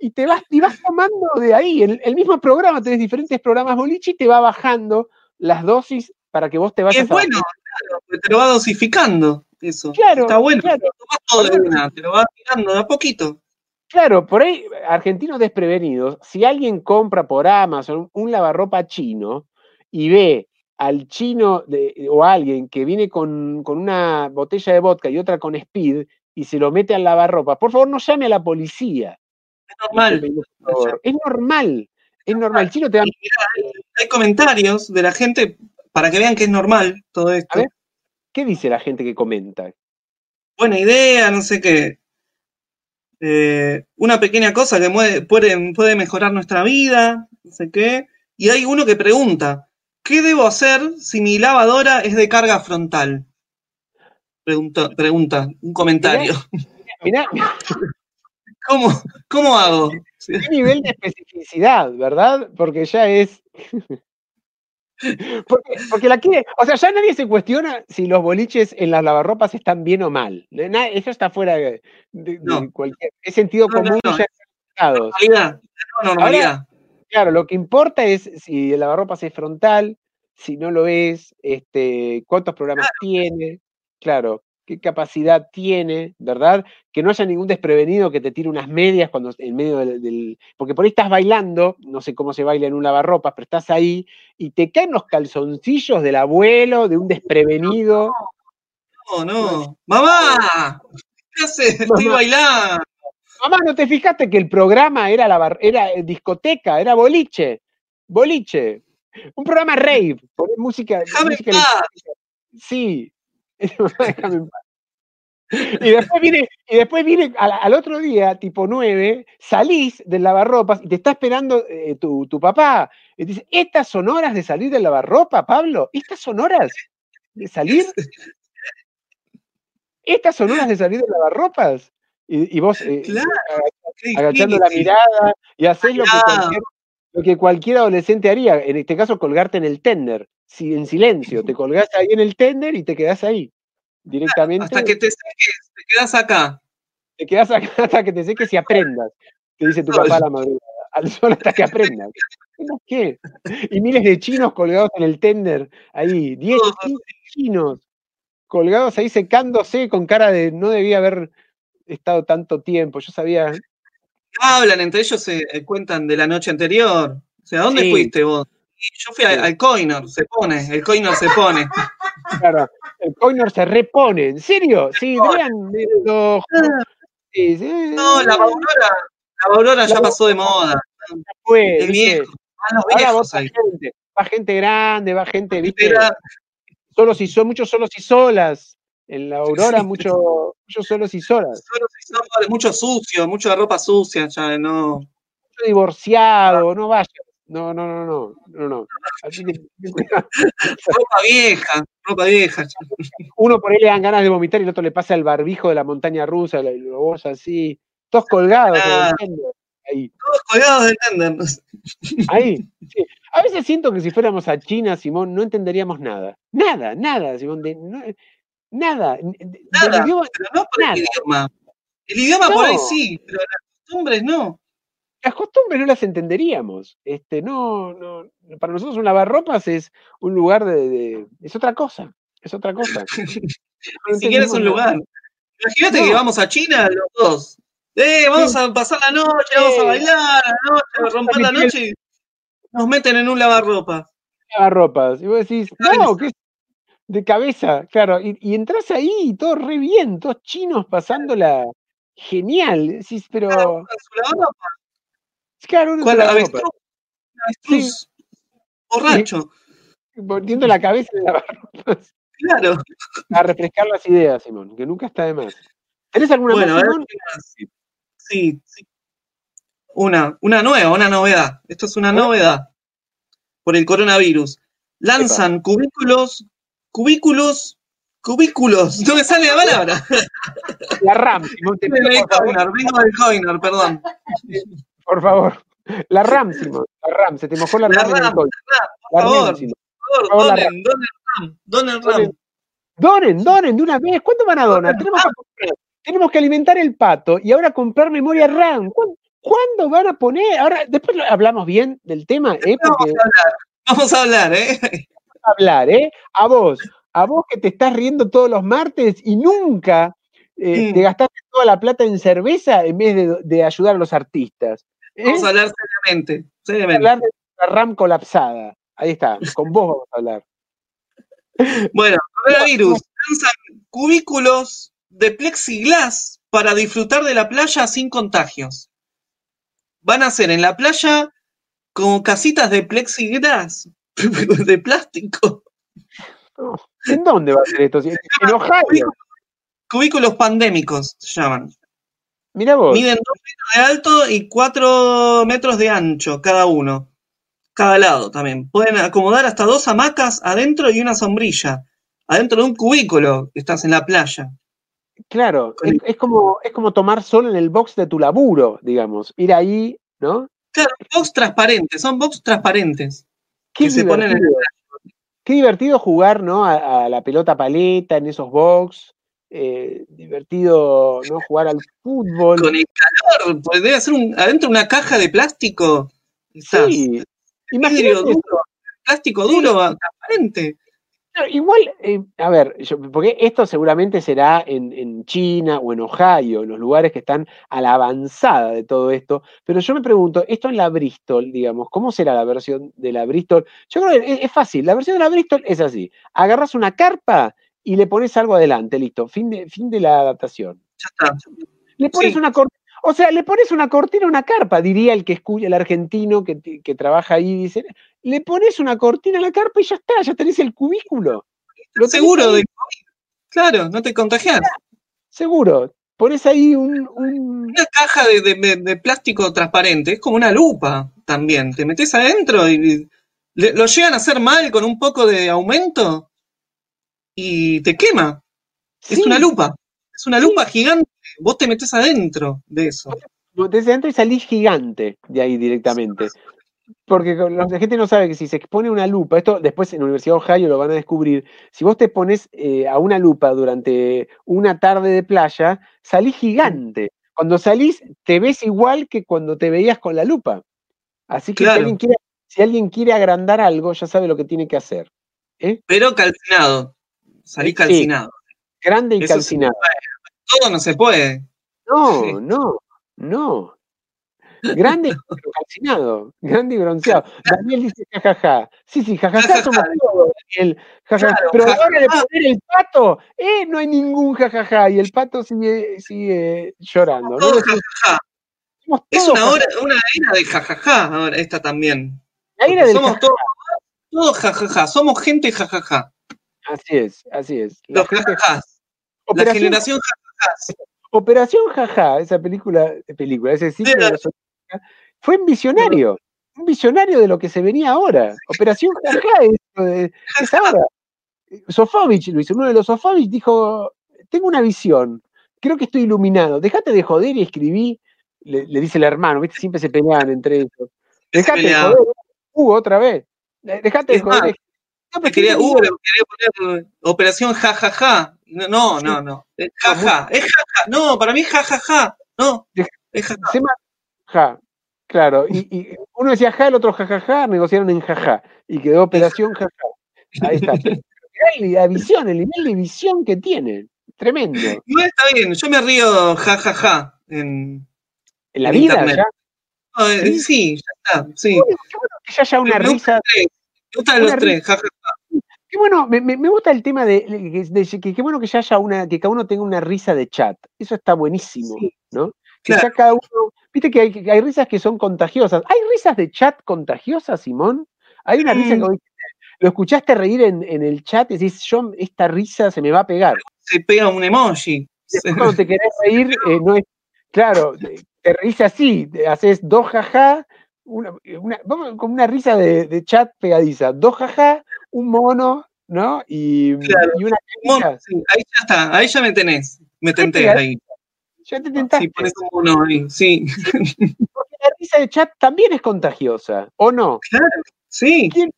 Y te vas, y vas tomando de ahí. En el mismo programa tenés diferentes programas boliche y te va bajando las dosis para que vos te vayas. Es bueno, claro, te lo va dosificando eso. Claro, está bueno. Claro. todo de una, te lo va tirando de a poquito. Claro, por ahí, argentinos desprevenidos, si alguien compra por Amazon un lavarropa chino y ve al chino o a alguien que viene con, una botella de vodka y otra con speed y se lo mete al lavarropa, por favor no llame a la policía. Es normal. Es normal. Es normal. El chino te da... Hay comentarios de la gente para que vean que es normal todo esto. ¿Qué dice la gente que comenta? Buena idea, no sé qué. Eh, una pequeña cosa que puede, puede mejorar nuestra vida, no sé qué. Y hay uno que pregunta, ¿Qué debo hacer si mi lavadora es de carga frontal? Pregunta, pregunta un comentario. Mirá, ¿Cómo, ¿Cómo hago? ¿Qué nivel de especificidad, verdad? Porque ya es. Porque, la quiere. O sea, ya nadie se cuestiona si los boliches en las lavarropas están bien o mal. Eso está fuera de, cualquier. Es sentido común ya normalidad, normalidad. Claro, lo que importa es si el lavarropas es frontal, si no lo es, este, cuántos programas tiene, claro, qué capacidad tiene, ¿verdad? Que no haya ningún desprevenido que te tire unas medias cuando en medio del, Porque por ahí estás bailando, no sé cómo se baila en un lavarropas, pero estás ahí y te caen los calzoncillos del abuelo, de un desprevenido. No, no. ¡Mamá! ¿Qué haces? Estoy bailando. Mamá, ¿no te fijaste que el programa era, la era discoteca, era boliche? Boliche. Un programa rave, poner música. música Sí. Y después viene, y después viene al, otro día, tipo 9, salís del lavarropas y te está esperando eh, tu, tu, papá. Y te dice, ¿estas son horas de salir del lavarropa, Pablo? ¿Estas son horas de salir? ¿Estas son horas de salir del lavarropas? Y, y vos eh, Claro, agachando la mirada y haces lo que, cualquier, lo que cualquier adolescente haría. En este caso, colgarte en el tender, si, en silencio. Te colgás ahí en el tender y te quedás ahí. Directamente. Hasta que te seques, te quedas acá. Te quedás acá hasta que te seques y aprendas. Te dice tu papá a la madrugada. Al sol hasta que aprendas. ¿Aprendas ¿Qué? Y miles de chinos colgados en el tender. Ahí. 10, Todos 15 chinos colgados ahí secándose con cara de no debía haber estado tanto tiempo. Yo sabía. Hablan entre ellos, se eh, cuentan de la noche anterior. O sea, ¿dónde Sí. fuiste vos? Yo fui a- Sí. al Coinor, se pone, el Coinor se pone. Claro, el Coinor se repone. ¿En serio? Sí, vean. lo- sí, sí, No, la Aurora, la Aurora ya pasó de moda. fue, El viejo, los Ahora va ahí. gente, va gente grande, va gente, ¿viste? Solos y son muchos solos y solas. En la Aurora, mucho, muchos solos y solas. solo si son- mucho sucio, mucha ropa sucia, ya no. Mucho divorciado, no vayas. No, no, no, no, no, no. Así que, Ropa vieja, ropa vieja. uno por ahí le dan ganas de vomitar y el otro le pasa el barbijo de la montaña rusa, la- lo así, todos colgados. Ah. Ahí, Todos colgados de tender. ahí. sí. A veces siento que si fuéramos a China, Simón, no entenderíamos nada. Nada, nada, Simón. de- no- nada. Nada. idioma- Pero no por Nada. el idioma. El idioma por ahí sí, pero las costumbres no. las costumbres no las entenderíamos. Este, no, no, para nosotros un lavarropas es un lugar de, de- es otra cosa, es otra cosa. Ni siquiera es un lugar. Imagínate No. que vamos a China los dos. Eh, vamos a pasar la noche, vamos a bailar la noche, Vamos a romper la noche y nos meten en un lavarropa. Lavarropas. Y vos decís, no, que es de cabeza, claro. Y, y entras ahí y todo re bien, todos chinos pasándola genial. Decís, pero, claro, su ¿Cuál? Avestruz. Borracho. poniendo la cabeza en la Claro. a refrescar las ideas, Simón, que nunca está de más. ¿Tenés alguna Bueno, más, Simón? Sí, sí. Una, una nueva, una novedad. Esto es una novedad por el coronavirus. Lanzan cubículos, cubículos, cubículos. No me sale la palabra. La RAM, Simón, te pido, Vengo del Coinor, perdón. Por favor. La RAM, Simón. La RAM. Se te mojó la, La RAM, el RAM. Por La favor, por favor, la donen, donen RAM, donen RAM. Donen. Donen, de una vez. ¿Cuánto van a donar? Tenemos que, tenemos que alimentar el pato y ahora comprar memoria RAM. ¿Cuán- ¿Cuándo van a poner? Ahora, después hablamos bien del tema, ¿eh? Porque Vamos a hablar, vamos a hablar, ¿eh? Vamos a hablar, ¿eh? A vos, a vos que te estás riendo todos los martes y nunca eh, Mm. te gastaste toda la plata en cerveza en vez de, de ayudar a los artistas. ¿eh? Vamos a hablar seriamente, Vamos a seriamente. hablar de la RAM colapsada. Ahí está, con vos vamos a hablar. Bueno, coronavirus. Lanzan cubículos de plexiglas para disfrutar de la playa sin contagios. Van a ser en la playa como casitas de plexiglas, de plástico. ¿En dónde va a ser esto? En en Ohio. Cubículos pandémicos se llaman. Mira vos. Miden 2 metros de alto y 4 metros de ancho cada uno. Cada lado también. Pueden acomodar hasta dos hamacas adentro y una sombrilla. Adentro de un cubículo estás en la playa. Claro, es como, es como tomar sol en el box de tu laburo, digamos. Ir ahí, ¿no? Claro, box transparentes, son box transparentes. Qué Que se ponen en divertido. Qué divertido jugar, ¿no? A, a la pelota paleta en esos box. eh, divertido, ¿no? Jugar al fútbol. Con el calor, pues debe ser un, adentro una caja de plástico. Sí. Imagínate duro, plástico duro, transparente. Igual, eh, a ver, yo- porque esto seguramente será en, en China o en Ohio, en los lugares que están a la avanzada de todo esto, pero yo me pregunto, esto en la Bristol, digamos, ¿cómo será la versión de la Bristol? Yo creo que es, es fácil, la versión de la Bristol es así, agarras una carpa y le pones algo adelante, listo, fin de, fin de la adaptación. Ya está. Le pones Sí. una cortina, o sea, le pones una cortina a una carpa, diría el que escucha, el argentino que, que trabaja ahí, dice, le pones una cortina a la carpa y ya está, ya tenés el cubículo. Lo Seguro de COVID. Claro, no te contagias. Seguro. Pones ahí un, un- Una caja de, de- de- de plástico transparente, es como una lupa también. Te metes adentro y le- lo llegan a hacer mal con un poco de aumento y te quema. Es una lupa. Es una lupa gigante vos te metés adentro de eso. Desde adentro y salís gigante de ahí directamente. Porque la gente no sabe que si se expone una lupa, esto después en la Universidad de Ohio lo van a descubrir, si vos te pones eh, a una lupa durante una tarde de playa, salís gigante. Cuando salís, te ves igual que cuando te veías con la lupa. Así que si, alguien quiere, si, alguien quiere, agrandar algo, ya sabe lo que tiene que hacer. ¿eh? Pero calcinado. Salís calcinado. grande y calcinado. todo no se puede. No, no, no. Grande y calcinado, grande y bronceado. Daniel dice jajaja. Sí, sí, jajaja somos todos, Daniel. Jajaja. Pero ahora de poner el pato, eh, no hay ningún jajaja. Y el pato sigue, sigue llorando. ¿no? jajaja. Es una, hora, una era de jajaja ahora, esta también. La era del somos todos, todos jajaja, somos gente jajaja. Así es, así es. La Los jajajás. La generación jajajás. Operación Jaja, esa película, película ese ciclo de los fue un visionario, un visionario de lo que se venía ahora. Operación Jaja es, es ahora. Sofovich lo hizo, uno de los Sofovich dijo, tengo una visión, creo que estoy iluminado, déjate de joder y escribí, le, dice el hermano, ¿viste? siempre se peleaban entre ellos. Dejate de joder, Hugo, otra vez, dejate de joder. No, quería, Hugo quería poner Operación Jajaja. No, no, no. Jaja, es jaja. No, para mí es jajaja. No, es jaja. Ja, claro. Y, uno decía ja, el otro jajaja, negociaron en jaja. Y quedó operación jaja. Ahí está. la visión, el nivel de visión que tiene. Tremendo. No está bien, yo me río jajaja en, en la vida. Ya. Eh, ¿Sí? ya está. Sí. Qué bueno, que ya haya una risa. Me gustan los tres, jajaja. Qué bueno, me, me, gusta el tema de, que qué bueno que ya haya una, que cada uno tenga una risa de chat. Eso está buenísimo, ¿no? Que ya cada uno, viste que hay, hay, risas que son contagiosas. ¿Hay risas de chat contagiosas, Simón? Hay una risa que mm. lo escuchaste reír en, en, el chat y decís, yo, esta risa se me va a pegar. Se pega un emoji. Después cuando te querés reír, eh, no es, claro, te reís así, haces dos jaja, una, una, con una risa de, de, chat pegadiza, dos jaja, un mono, ¿no? Y, y una mono, sí, ahí ya está, ahí ya me tenés, me tenté ahí. Ya te tentaste. Sí, pones un mono ahí, sí. Porque la risa de chat también es contagiosa, ¿o no? Claro, sí. sí.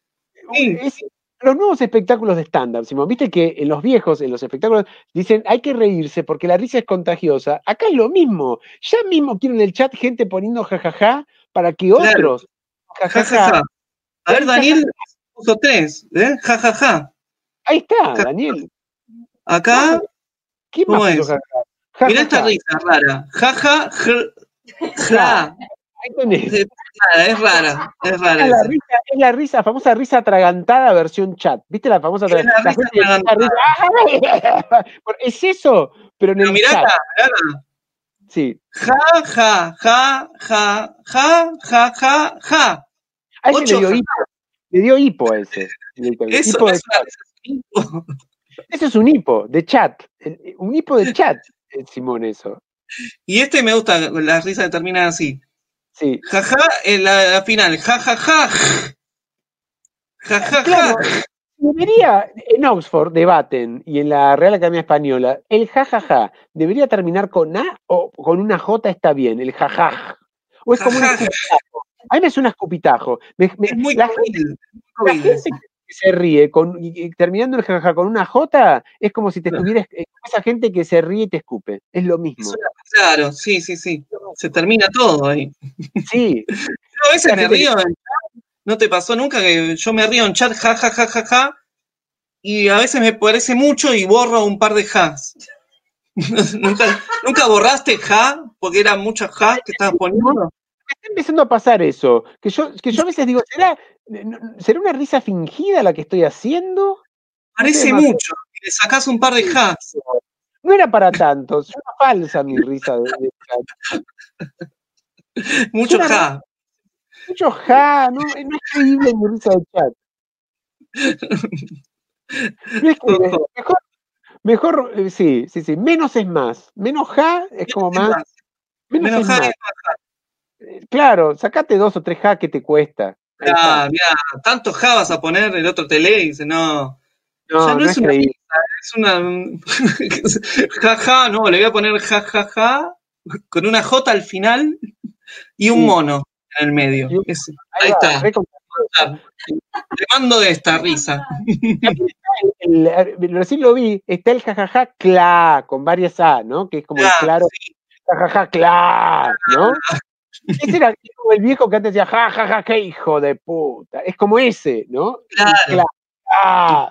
Es, los nuevos espectáculos de stand-up, Simón, viste que en los viejos, en los espectáculos, dicen hay que reírse porque la risa es contagiosa. Acá es lo mismo. Ya mismo quieren en el chat gente poniendo jajaja para que otros. Jajaja. A ver, Daniel puso tres, ¿eh? Jajaja. Ahí está, Daniel. Acá. ¿Quién más es? Mirá esta risa rara. Jaja, ja. Ahí tenés. Es rara, es rara. Es la, risa, es la risa, famosa risa atragantada versión chat. ¿Viste la famosa risa atragantada? Es eso, pero en el mirá chat. Acá, mirá. Sí. Ja, ja, ja, ja, ja, ja, ja, ja. A ese le dio hipo. Le dio hipo a ese. Eso hipo es un hipo. Eso es un hipo de chat. Un hipo de chat, Simón, eso. Y este me gusta, la risa termina así. Sí. Jaja, en la, final, jajaja. Jajaja. Claro, debería, en Oxford debaten y en la Real Academia Española, el jajaja debería terminar con A o con una J está bien, el jajaj. O es como un escupitajo. A mí me suena escupitajo. Me, me, es muy la, gente, la gente que se ríe con, y, terminando el jajaja con una J es como si te estuvieras esa gente que se ríe y te escupe. Es lo mismo. Claro, sí, sí, sí. Se termina todo ahí. Sí. Yo a veces me río en chat. ¿No te pasó nunca que yo me río en chat, ja, ja, ja, ja, ja? Y a veces me parece mucho y borro un par dejas. ¿Nunca, ¿Nunca borraste ja? Porque eran muchas ja que estabas poniendo. Me está empezando a pasar eso. Que yo, que yo a veces digo, ¿será, ¿será una risa fingida la que estoy haciendo? Parece no sé, mucho. Le sacás un par de has. No era para tanto, es una falsa mi risa de, chat. Mucho ja. Mucho ja, no, no es creíble mi risa de chat. No es que, mejor, mejor, eh, sí, sí, sí, menos es más. Menos ja es como más. Menos, menos es ja más. Es Claro, sacate dos o tres ja que te cuesta. Ah, mira, tantos ja vas a poner, el otro te lee y dice, no. No, ya no, no es, una risa, es una. jaja, no, le voy a poner jajaja con una J al final y un Sí. mono en el medio. Ahí Ahí va, está. Te mando esta risa. el- el- recién lo vi, está el jajaja cla, con varias A, ¿no? Que es como el Claro, claro, jajaja cla, ¿no? Ese era como el viejo que antes decía, jajaja, qué hijo de puta. Es como ese, ¿no? Claro. cla. Ah.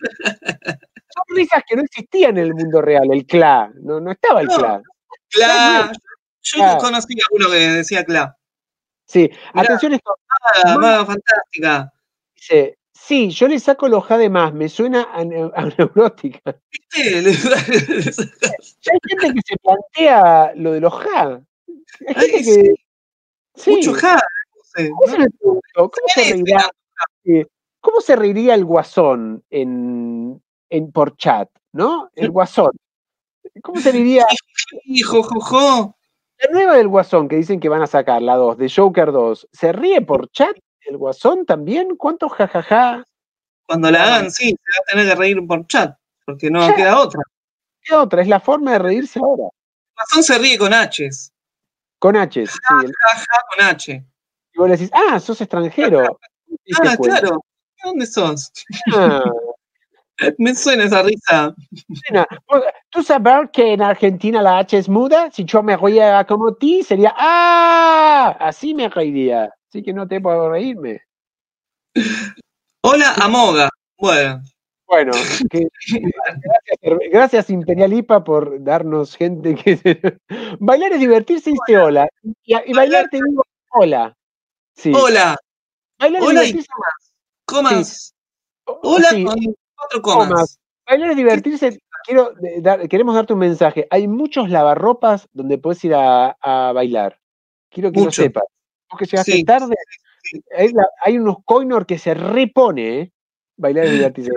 Son risas que no existían en el mundo real, el cla, no, no estaba el No. cla. Cla. Yo Claro. conocí a uno que decía Cla. Sí, Mirá. atención esto, Ah, Mamá. maga fantástica. dice, sí, yo le saco los ja de más, me suena a, neu- a neurótica. ¿Viste? Hay gente que se plantea lo de los ja. Hay Ay, gente que, sí. Mucho ja. no sé, ¿Cómo se, preguntó, ¿cómo se Sí, reirá, eh, ¿Cómo se reiría el guasón en, en por chat? ¿No? El guasón. ¿Cómo se reiría Hijo, jojo. la nueva del guasón que dicen que van a sacar, la 2, de Joker 2? ¿Se ríe por chat el guasón también? ¿Cuántos jajaja? Cuando la hagan, sí, se va a tener que reír por chat, porque no Ya. queda otra. ¿Qué otra? Es la forma de reírse ahora. Mazón se ríe con H's. Con H. Sí, el- Ja, ja, con H. y vos le decís, ah, sos extranjero. Ah, claro. ¿De dónde sos? Ah, Me suena esa risa. ¿Tú sabes que en Argentina la H es muda? Si yo me reía como ti, sería ¡Ah! Así me reiría. Así que no te puedo reírme. Hola, Amoga. Bueno, Bueno, que- gracias, Imperial IPA por darnos gente que... bailar es divertirse dice hola. Y, y bailar te digo hola. Sí. hola, Bailar es hola y divertirse. comas. o- Hola sí, con cuatro comas. comas. Bailar es divertirse. Quiero dar- queremos darte un mensaje. Hay muchos lavarropas donde puedes ir a, a bailar. Quiero que Mucho. lo sepas. Vos que llegaste Sí, tarde, sí. hay, la- hay unos coinor que se repone, ¿eh? Bailar es divertirse.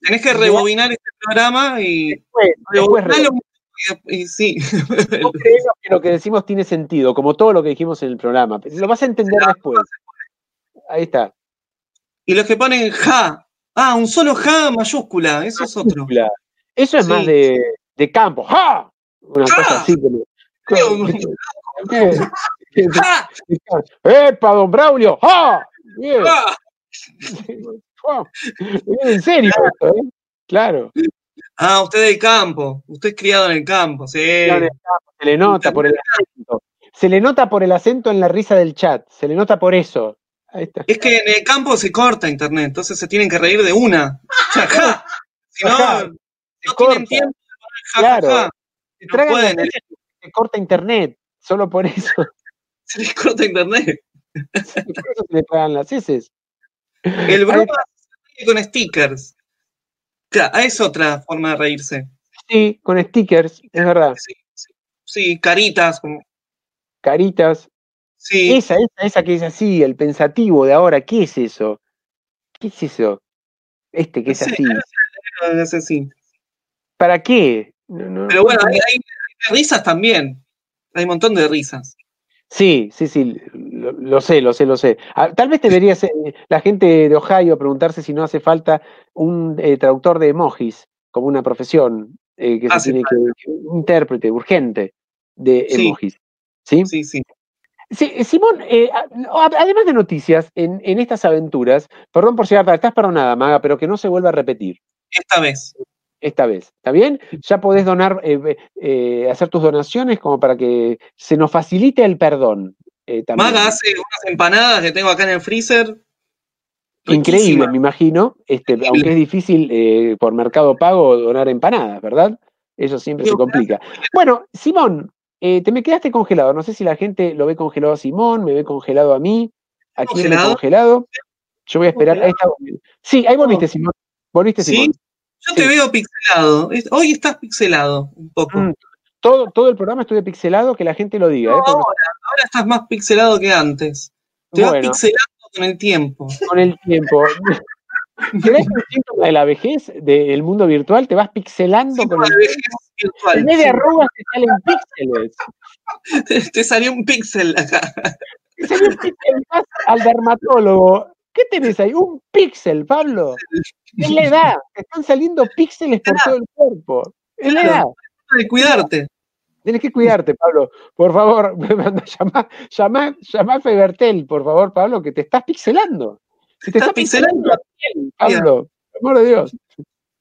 Tenés que rebobinar este programa y Después, y, y sí. no creemos que lo que decimos tiene sentido, como todo lo que dijimos en el programa. Lo vas a entender después. Ahí está. y los que ponen ja. Ah, un solo ja mayúscula, eso es otro. Eso es Sí. más de, de campo. ¡Ja! Una ¡Ja! cosa así. como-. ¡Ja! ¡Epa, don Braulio! ¡Ja! ¡Ja! En serio, ¿eh? Claro. Ah, usted del campo. Usted es criado en el campo, sí. Claro, Se le nota por el acento. Se le nota por el acento en la risa del chat. Se le nota por eso. Ahí está. Es que en el campo se corta internet, entonces se tienen que reír de una. Si no, Ajá. no Se tienen corta. tiempo ja, Claro. ja, ja. Se no pueden, se corta internet. Solo por eso. Se les corta internet. por eso se le tragan las heces. El Ahí con stickers. Claro, es otra forma de reírse. Sí, con stickers, es verdad. Sí, sí, sí, caritas. como- Caritas. Sí, Esa, esa, esa que es así, el pensativo de ahora, ¿qué es eso? ¿Qué es eso? Este que es Sí, así. sé si. ¿Para qué? No, no, Pero bueno, hay, hay risas también. Hay un montón de risas. Sí, sí, sí, lo, lo sé, lo sé, lo sé. Ah, tal vez debería ser la gente de Ohio preguntarse si no hace falta un eh, traductor de emojis como una profesión eh, que se Hace tiene que, que- un intérprete urgente de emojis. ¿Sí? Sí, sí. Sí, eh, Simón, eh, además de noticias, en, en estas aventuras, perdón por llegar tarde, estás perdonada, Maga, pero que no se vuelva a repetir Esta vez. Esta vez, ¿está bien? Ya podés donar, eh, eh, hacer tus donaciones como para que se nos facilite el perdón. eh, también. Maga hace unas empanadas que tengo acá en el freezer. Increíble, me imagino, este, Increíble. aunque es difícil eh, por Mercado Pago donar empanadas, ¿verdad? Eso siempre se complica. Bueno, Simón, te me quedaste congelado. No sé si la gente lo ve congelado a Simón, me ve congelado a mí. ¿A quién me ¿Congelado? congelado? Yo voy a esperar. Ahí está. Sí, ahí volviste, Simón. Volviste, ¿Sí? Simón. Yo te Sí. veo pixelado. Hoy estás pixelado un poco. Mm, Todo, todo el programa estuve pixelado, que la gente lo diga. No, ¿eh? Ahora, ahora estás más pixelado que antes. Te vas Bueno. pixelando con el tiempo. con el tiempo. ¿Crees un síntoma de la vejez del mundo virtual? Te vas pixelando Sí, con el vejez virtual. En vez de arrugas te salen píxeles. Te, te salió un píxel acá. Te sale un píxel más al dermatólogo. ¿Qué tenés ahí? Un píxel, Pablo. Es la edad. Te están saliendo píxeles por todo el cuerpo. Es la edad. De cuidarte. Tienes que cuidarte, Pablo. Por favor, llama, llama, llama a Febertel, por favor, Pablo, que te estás pixelando. Si te estás pixelando, Pablo, por amor de Dios.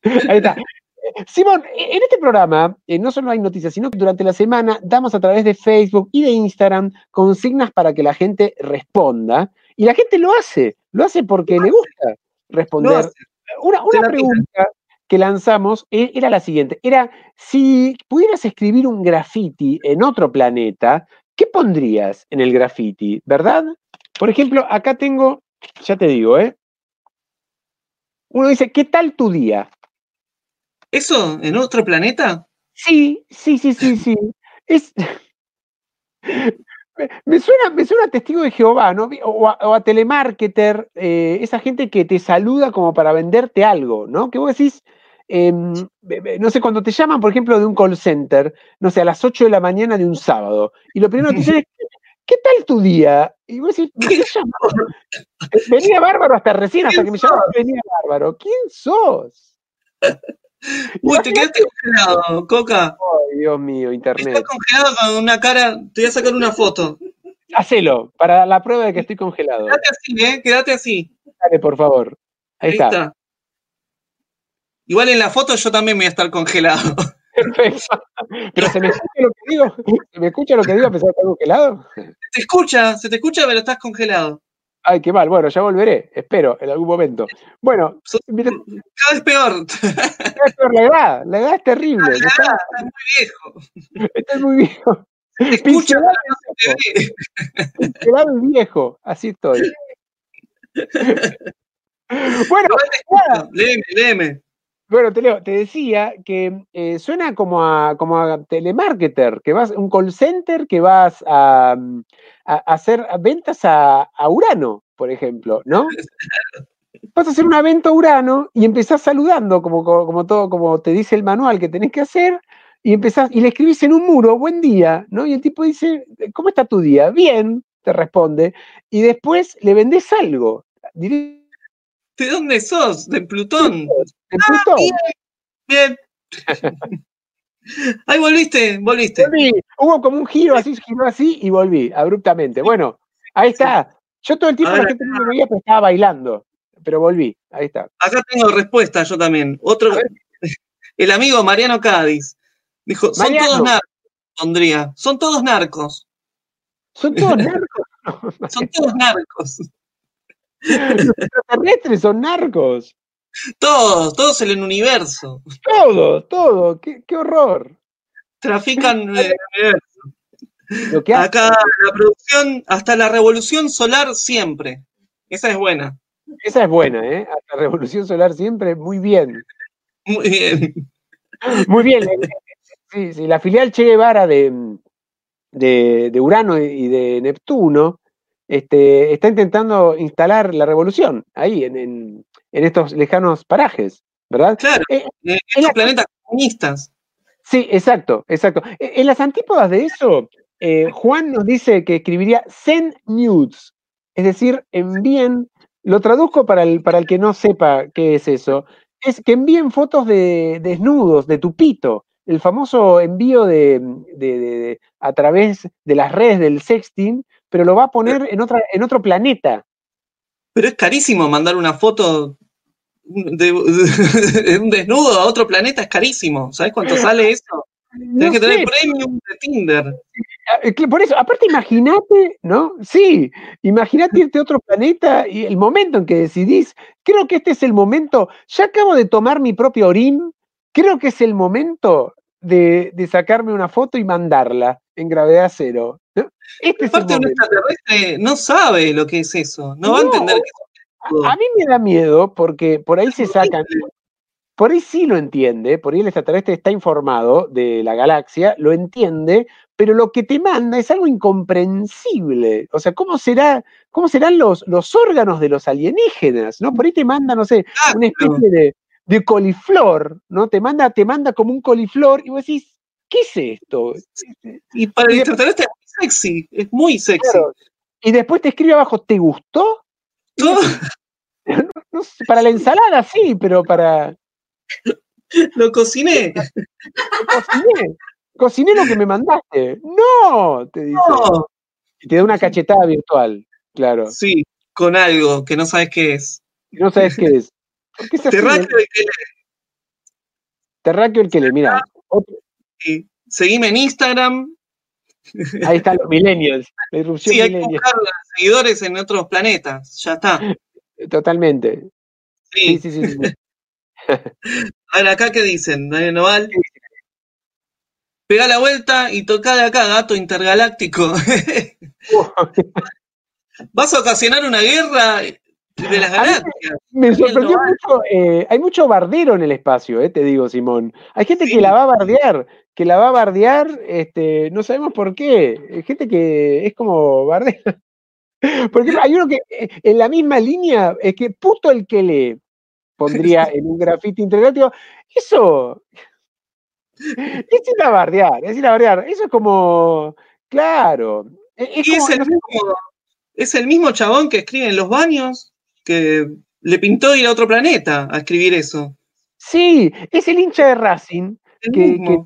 Ahí está. Simón, en este programa eh, no solo hay noticias, sino que durante la semana damos a través de Facebook y de Instagram consignas para que la gente responda. Y la gente lo hace, lo hace porque le gusta responder. Una, una pregunta que lanzamos e, era la siguiente, era si pudieras escribir un graffiti en otro planeta, ¿qué pondrías en el graffiti? ¿Verdad? Por ejemplo, acá tengo, ya te digo, ¿eh? Uno dice, ¿qué tal tu día? ¿Eso? ¿En otro planeta? Sí, sí, sí, sí, sí. Es... Me suena, me suena a testigo de Jehová, ¿no? O a, telemarketer, eh, esa gente que te saluda como para venderte algo, ¿no? Que vos decís, em, no sé, cuando te llaman, por ejemplo, de un call center, no sé, a las 8 de la mañana de un sábado, y lo primero que te dicen es, ¿qué tal tu día? Y vos decís, ¿qué Venía bárbaro hasta recién, hasta que me llamaron, venía bárbaro. ¿Quién sos? Uy, te quedaste congelado, Coca. Ay, Dios mío, internet. Estás congelado con una cara. Te voy a sacar una foto. Hacelo, para la prueba de que estoy congelado. Quédate así, ¿eh? Quédate así. Dale, por favor. Ahí, está. Igual en la foto yo también voy a estar congelado. Perfecto. Pero se me escucha lo que digo. ¿Se me escucha lo que digo a pesar de estar congelado? Se te escucha, se te escucha, pero estás congelado. Ay, qué mal. Bueno, ya volveré, espero, en algún momento. Bueno, cada vez peor. Cada vez peor la edad. La edad es terrible. La edad, está, muy viejo. Estás muy viejo. No se viejo. Así estoy. bueno, léeme, léeme. Bueno, te leo, te decía que eh, suena como a, como a telemarketer, que vas, un call center que vas a, hacer ventas a, Urano, por ejemplo, ¿no? Vas a hacer una venta a Urano y empezás saludando, como, como, todo, como te dice el manual que tenés que hacer, y empezás, y le escribís en un muro, buen día, ¿no? Y el tipo dice, ¿cómo está tu día? Bien, te responde, y después le vendés algo. ¿De dónde sos? ¿De Plutón? ¿De Plutón? Ah, bien. Ahí volviste, volviste. Hubo como un giro así, giro así y volví abruptamente. Bueno, ahí está. Yo todo el tiempo la gente no me veía, pero estaba bailando. Pero volví, ahí está. Acá tengo respuesta yo también. Otro, el amigo Mariano Cádiz dijo, son todos narcos, pondría. Son todos narcos. Son todos narcos. son todos narcos. Los extraterrestres son narcos. Todos, todos en el universo. Todo, todo. Qué, horror. Trafican el universo. Acá la producción, hasta la revolución solar siempre. Esa es buena. Esa es buena, ¿eh? Hasta la revolución solar siempre, muy bien. Muy bien. Muy bien. Sí, sí, la filial Che Guevara de, de, de Urano y de Neptuno este, está intentando instalar la revolución ahí, en, estos lejanos parajes, ¿verdad? Claro, eh, en los planetas comunistas. Sí, exacto, exacto. E, en las antípodas de eso, eh, Juan nos dice que escribiría send nudes, es decir, envíen, lo traduzco para el, para el que no sepa qué es eso, es que envíen fotos de desnudos, de tupito, el famoso envío de, a través de las redes del sexting, pero lo va a poner en, otra, en otro planeta. Pero es carísimo mandar una foto de, un desnudo a otro planeta, es carísimo. ¿Sabes cuánto sale eso? Tienes que tener premium de Tinder. Eh, por eso, aparte imagínate, ¿no? Sí, imagínate irte a otro planeta y el momento en que decidís, creo que este es el momento, ya acabo de tomar mi propio orín, creo que es el momento de, de sacarme una foto y mandarla en gravedad cero. Este Aparte, un extraterrestre no sabe lo que es eso, no, va a entender que A mí me da miedo porque por ahí se sacan. Por ahí sí lo entiende, por ahí el extraterrestre está informado de la galaxia, lo entiende, pero lo que te manda es algo incomprensible. O sea, ¿cómo, será, cómo serán los, los órganos de los alienígenas? ¿no? Por ahí te manda, no sé, una especie de, de coliflor, ¿no? Te manda, te manda como un coliflor y vos decís, ¿qué es esto? Y para el extraterrestre sexy, es muy sexy. Y después te escribe abajo, ¿te gustó? No sé, para la ensalada sí, pero para. Lo cociné. Cociné. Cociné lo que me mandaste. No, te dice. No. Y te da una cachetada virtual, claro. Sí, con algo que no sabes qué es. No sabes qué es. ¿Por qué es? Terráqueo y que Terráqueo el que le, mira. le- Seguime en Instagram. ahí están los millennials. La irrupción Sí, hay que buscar seguidores en otros planetas. Ya está. Totalmente. Sí, Sí. sí, sí. sí. A ver, acá qué dicen, Daniel Noval. Pega la vuelta y toca de acá, gato intergaláctico. Vas a ocasionar una guerra de las galaxias. Me sorprendió mucho. eh, hay mucho bardero en el espacio, eh, te digo, Simón. Hay gente Sí. que la va a bardear, que la va a bardear, este, no sabemos por qué. Gente que es como bardea. Por ejemplo, hay uno que eh, en la misma línea es que puto el que lee pondría en un grafiti intergaláctico. Eso. Es ir a bardear, es ir a bardear. Eso es como. Claro. Es, es Y es como, el, mismo, es el mismo chabón que escribe en los baños que le pintó ir a otro planeta a escribir eso. sí, es el hincha de Racing que-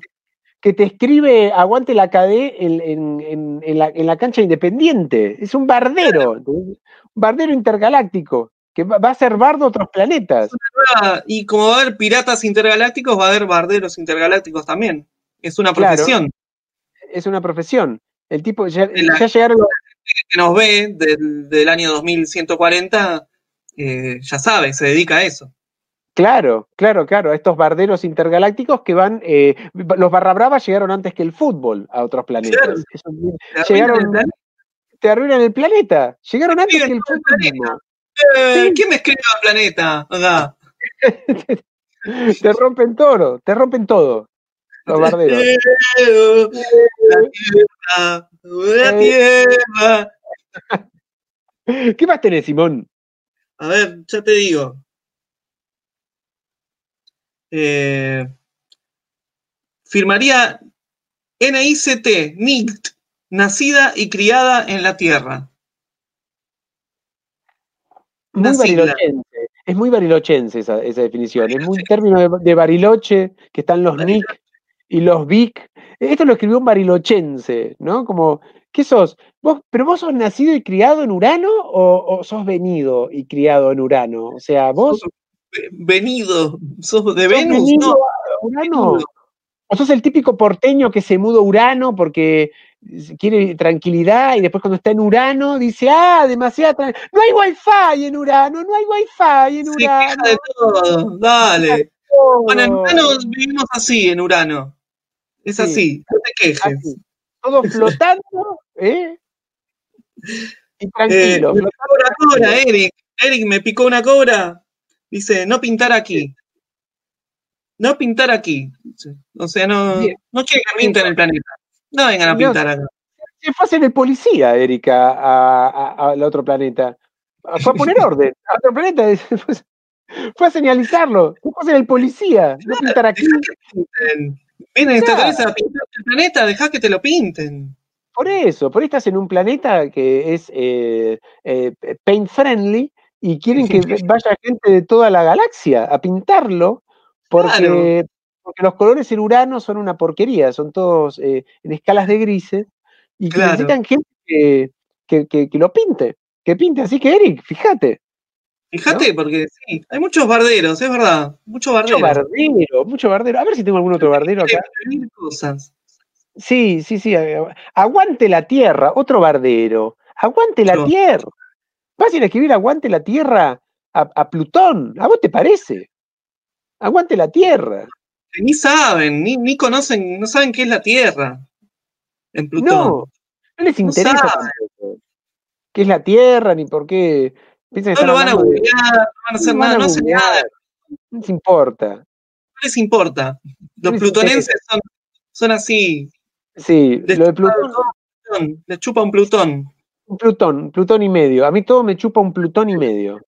que te escribe aguante la KD en, en- en- en la, en la cancha independiente. Es un bardero, un bardero intergaláctico, que va, va a ser bardo otros planetas. Y como va a haber piratas intergalácticos, va a haber barderos intergalácticos también. Es una Claro. profesión Es una profesión. El tipo, ya, la- ya llegaron que nos ve del, del año 2140, eh, ya sabe, se dedica a eso. Claro, claro, claro, estos barderos intergalácticos que van, eh, los barra bravas llegaron antes que el fútbol a otros planetas. Claro. Eso- llegaron, arruinan el planeta. te arruinan el planeta. Llegaron antes que el fútbol. Eh, Sí. ¿Quién me escribe al planeta? Acá. Te rompen todo, te rompen todo. Los barderos. La tierra, la Eh. tierra. ¿Qué más tenés, Simón? A ver, ya te digo. Eh, firmaría NICT, NICT, nacida y criada en la Tierra. Muy barilochense. Es muy barilochense esa, esa definición. Es muy término de, de Bariloche, que están los Bariloche. Nick y los Vic. Esto lo escribió un barilochense, ¿no? Como, ¿qué sos? ¿Vos, ¿Pero vos sos nacido y criado en Urano o, o sos venido y criado en Urano? O sea, vos. Sos Venido, sos de sos Venus, venido no. Urano. O sos el típico porteño que se muda a Urano porque quiere tranquilidad y después cuando está en Urano dice, ah, demasiada No hay wifi en Urano, no hay wifi en Se Urano. queja de todo, dale. todo". Bueno, en Urano vivimos así, en Urano. Es Sí. así, no te quejes. Así, todo flotando, ¿eh? Y Eh, tranquilo. picó una cobra, Eric. Eric, me picó una cobra. Dice, no pintar aquí. No pintar aquí. O sea, no, Bien. no quiere que pinten el planeta. No vengan a pintar acá. Se fue a ser el policía, Erika, al otro planeta. Fue a poner orden a otro planeta. Fue a señalizarlo. Fue a ser el policía. No pintar aquí. Vienen cabeza a pintar el planeta, dejá que te lo pinten. Por eso, por ahí estás en un planeta que es eh, eh, paint friendly y quieren que vaya gente de toda la galaxia a pintarlo porque, porque los colores en Urano son una porquería, son todos eh, en escalas de grises y que Claro. necesitan gente que, que- que- que lo pinte, que pinte. Así que Eric, fíjate, Fíjate, porque sí, hay muchos barderos, es verdad. Muchos mucho barderos. bardero, mucho bardero. A ver si tengo algún otro bardero acá. Cosas. Sí, sí, sí. Aguante la tierra, otro bardero. Aguante la tierra. A escribir aguante la tierra a, a Plutón. ¿A vos te parece? Aguante la tierra. Ni saben, ni, ni conocen, no saben qué es la Tierra. En Plutón. No, no les No interesa tampoco. ¿Qué es la tierra ni por qué? Piensan No lo van a de- no van a hacer no nada, no hacen nada, No les importa. no les importa. Los les plutonenses son, son así, Sí, les lo de Plutón, Plutón, les chupa un Plutón. Un Plutón, un Plutón y medio. A mí todo me chupa un Plutón y medio.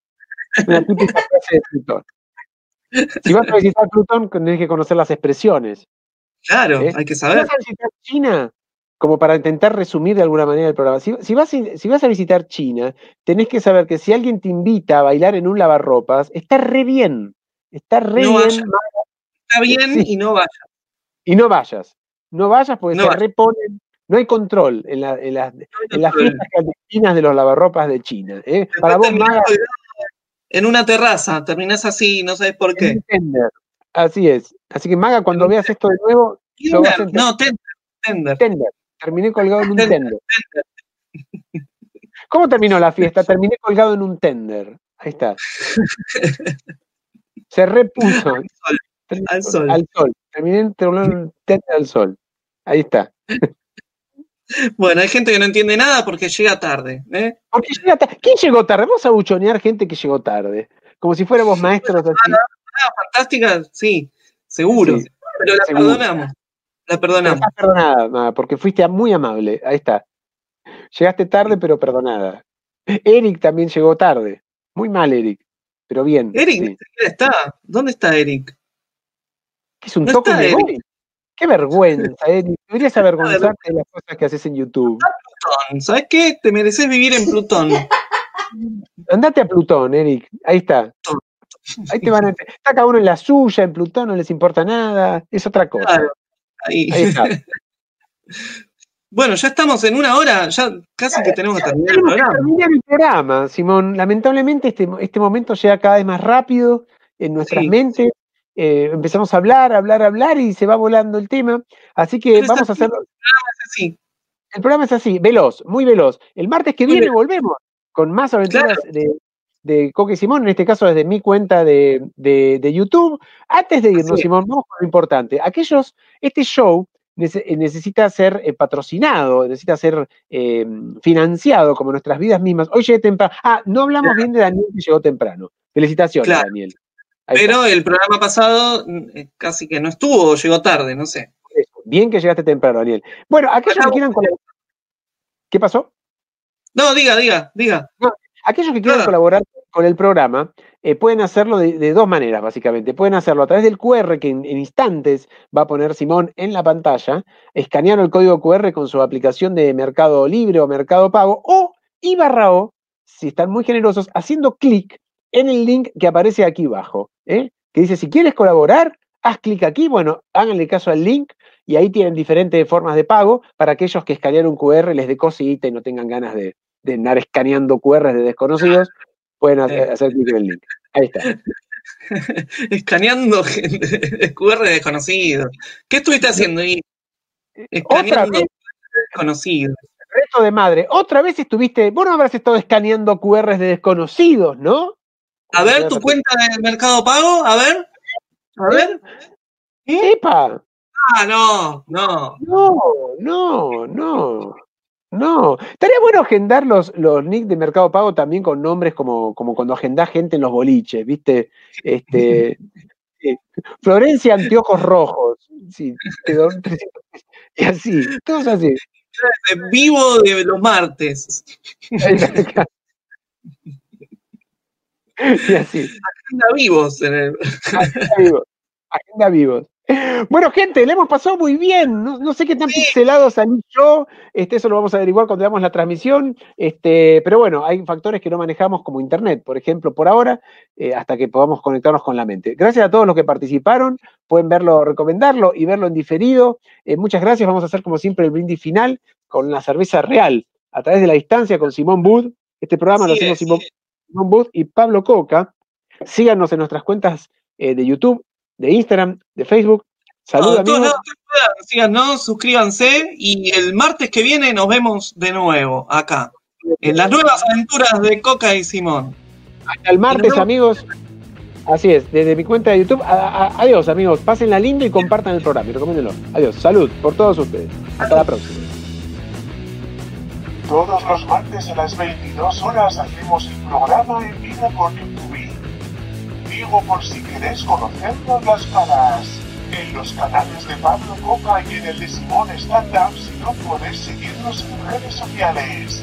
Una típica frase de Plutón. Si vas a visitar Plutón, tenés que conocer las expresiones. Claro, ¿Eh? hay que Si saber. vas a visitar China, como para intentar resumir de alguna manera el programa. Si, si vas, a- si vas a visitar China, tenés que saber que si alguien te invita a bailar en un lavarropas, está re bien. Está re No bien. vayas. Está bien Sí. y no vaya. Y no vayas. No vayas porque No se vayas. reponen. No hay control en, la- en las, en las fiestas clandestinas de los lavarropas de China. ¿eh? Para vos, Maga, En una terraza, terminás así, no sabes por qué. tender. Así es. Así que, Maga, cuando veas esto de nuevo, lo vas a no, Tender, Tender. Tender. Terminé colgado en un Tender, tender. ¿Cómo terminó la fiesta? Terminé colgado en un tender. Ahí está. Se repuso. Al sol. Al sol. Terminé colgado en un tender al sol. Ahí está. Bueno, hay gente que no entiende nada porque llega tarde. ¿eh? Porque llega ta- ¿Quién llegó tarde? Vamos a buchonear gente que llegó tarde. Como si fuéramos maestros así. Ah, fantástica, sí, seguro. Sí, pero la seguro. perdonamos. La perdonamos. perdonada, Maga, porque fuiste muy amable. Ahí está. Llegaste tarde, pero perdonada. Eric también llegó tarde. Muy mal, Eric. Pero bien. Eric, sí. está. ¿Dónde está Eric? ¿Qué es un no toque me Eric. Qué vergüenza, Eric. Deberías avergonzarte de las cosas que haces en YouTube. Plutón. ¿Sabes qué? Te mereces vivir en Plutón. Andate a Plutón, Eric. Ahí está. Ahí te van a... Está cada uno en la suya, en Plutón no les importa nada. Es otra cosa. Claro. Ahí. Ahí está. Bueno, ya estamos en una hora, ya casi que tenemos que terminar el programa. terminar el programa, Simón. Lamentablemente este, este momento llega cada vez más rápido en nuestras Sí. mentes. Eh, empezamos a hablar, hablar, hablar y se va volando el tema. Así que Pero vamos a hacerlo. Sí, El programa es así, veloz, muy veloz. El martes que Muy viene volvemos con más aventuras de, de Coque y Simón, en este caso desde mi cuenta de, de- de YouTube. Antes de irnos, Así. Simón, vamos con lo importante. Aquellos, este show nece- necesita ser eh, patrocinado, necesita ser eh, financiado como nuestras vidas mismas. Hoy llegué temprano. Ah, no hablamos bien de Daniel que llegó temprano. Felicitaciones, Claro. Daniel. Pero el programa pasado mm, eh, casi que no estuvo, llegó tarde, no sé. Bien que llegaste temprano, Daniel. Bueno, aquellos que quieran colaborar. ¿Qué pasó? No, diga, diga, diga. Aquellos que quieran Claro. colaborar con el programa eh, pueden hacerlo de, de dos maneras, básicamente. Pueden hacerlo a través del QR que en, en instantes va a poner Simón en la pantalla, escanear el código QR con su aplicación de Mercado Libre o Mercado Pago, o y barra O, si están muy generosos, haciendo clic en el link que aparece aquí abajo, ¿eh? que dice, si quieres colaborar, haz clic aquí, bueno, háganle caso al link y ahí tienen diferentes formas de pago para aquellos que escanear un QR les dé cosita y no tengan ganas de, de andar escaneando QRs de desconocidos, pueden Sí. hacer clic en el link. Ahí está. Escaneando gente, QR desconocido. ¿Qué estuviste haciendo ahí? Otra Escaneando vez, desconocido. reto de madre, otra vez estuviste, vos no habrás estado escaneando QRs de desconocidos, ¿no? A ver, tu cuenta de Mercado Pago, a ver. A ver. ¡Epa! Ah, no, no. No, no, no. No. Estaría bueno agendar los, los nick de Mercado Pago también con nombres como, como cuando agendás gente en los boliches, ¿viste? Este, Florencia Anteojos Rojos. Sí, te doy 300 pesos. y así, todos así. Vivo de los martes. y así. Agenda vivos en el. Agenda vivos. Agenda vivos. Bueno, gente, le hemos pasado muy bien. No, no sé qué tan Sí. pixelado salí yo. Este, eso lo vamos a averiguar cuando veamos la transmisión. Este, pero bueno, hay factores que no manejamos como internet, por ejemplo, por ahora, eh, hasta que podamos conectarnos con la mente. Gracias a todos los que participaron. Pueden verlo, recomendarlo y verlo en diferido. Eh, muchas gracias. Vamos a hacer como siempre el brindis final con la cerveza real a través de la distancia con Simón Bud. Este programa lo hacemos Simón. Simón Bud y Pablo Coca. Síganos en nuestras cuentas eh, de YouTube, de Instagram, de Facebook. Salud, No, todos amigos. lados que puedan, síganos, suscríbanse y el martes que viene nos vemos de nuevo acá. En las nuevas aventuras de Coca y Simón. Hasta el martes, amigos. Así es, desde mi cuenta de YouTube. A- a- adiós, amigos. Pásenla lindo y compartan el programa y recomiéndenlo. Adiós. Salud por todos ustedes. Hasta la próxima. Todos los martes a las 22 horas hacemos el programa en vivo por YouTube. Digo por si queréis conocernos las caras. En los canales de Pablo Coca y en el de Simón Stand Up si no podéis seguirnos en redes sociales.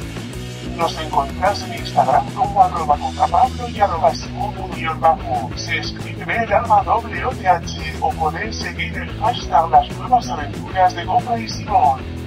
Nos encontrás en Instagram como arroba cocapablo y arroba simón bajo. Se escribe el alma doble o podéis seguir el hashtag las nuevas aventuras de Coca y Simón.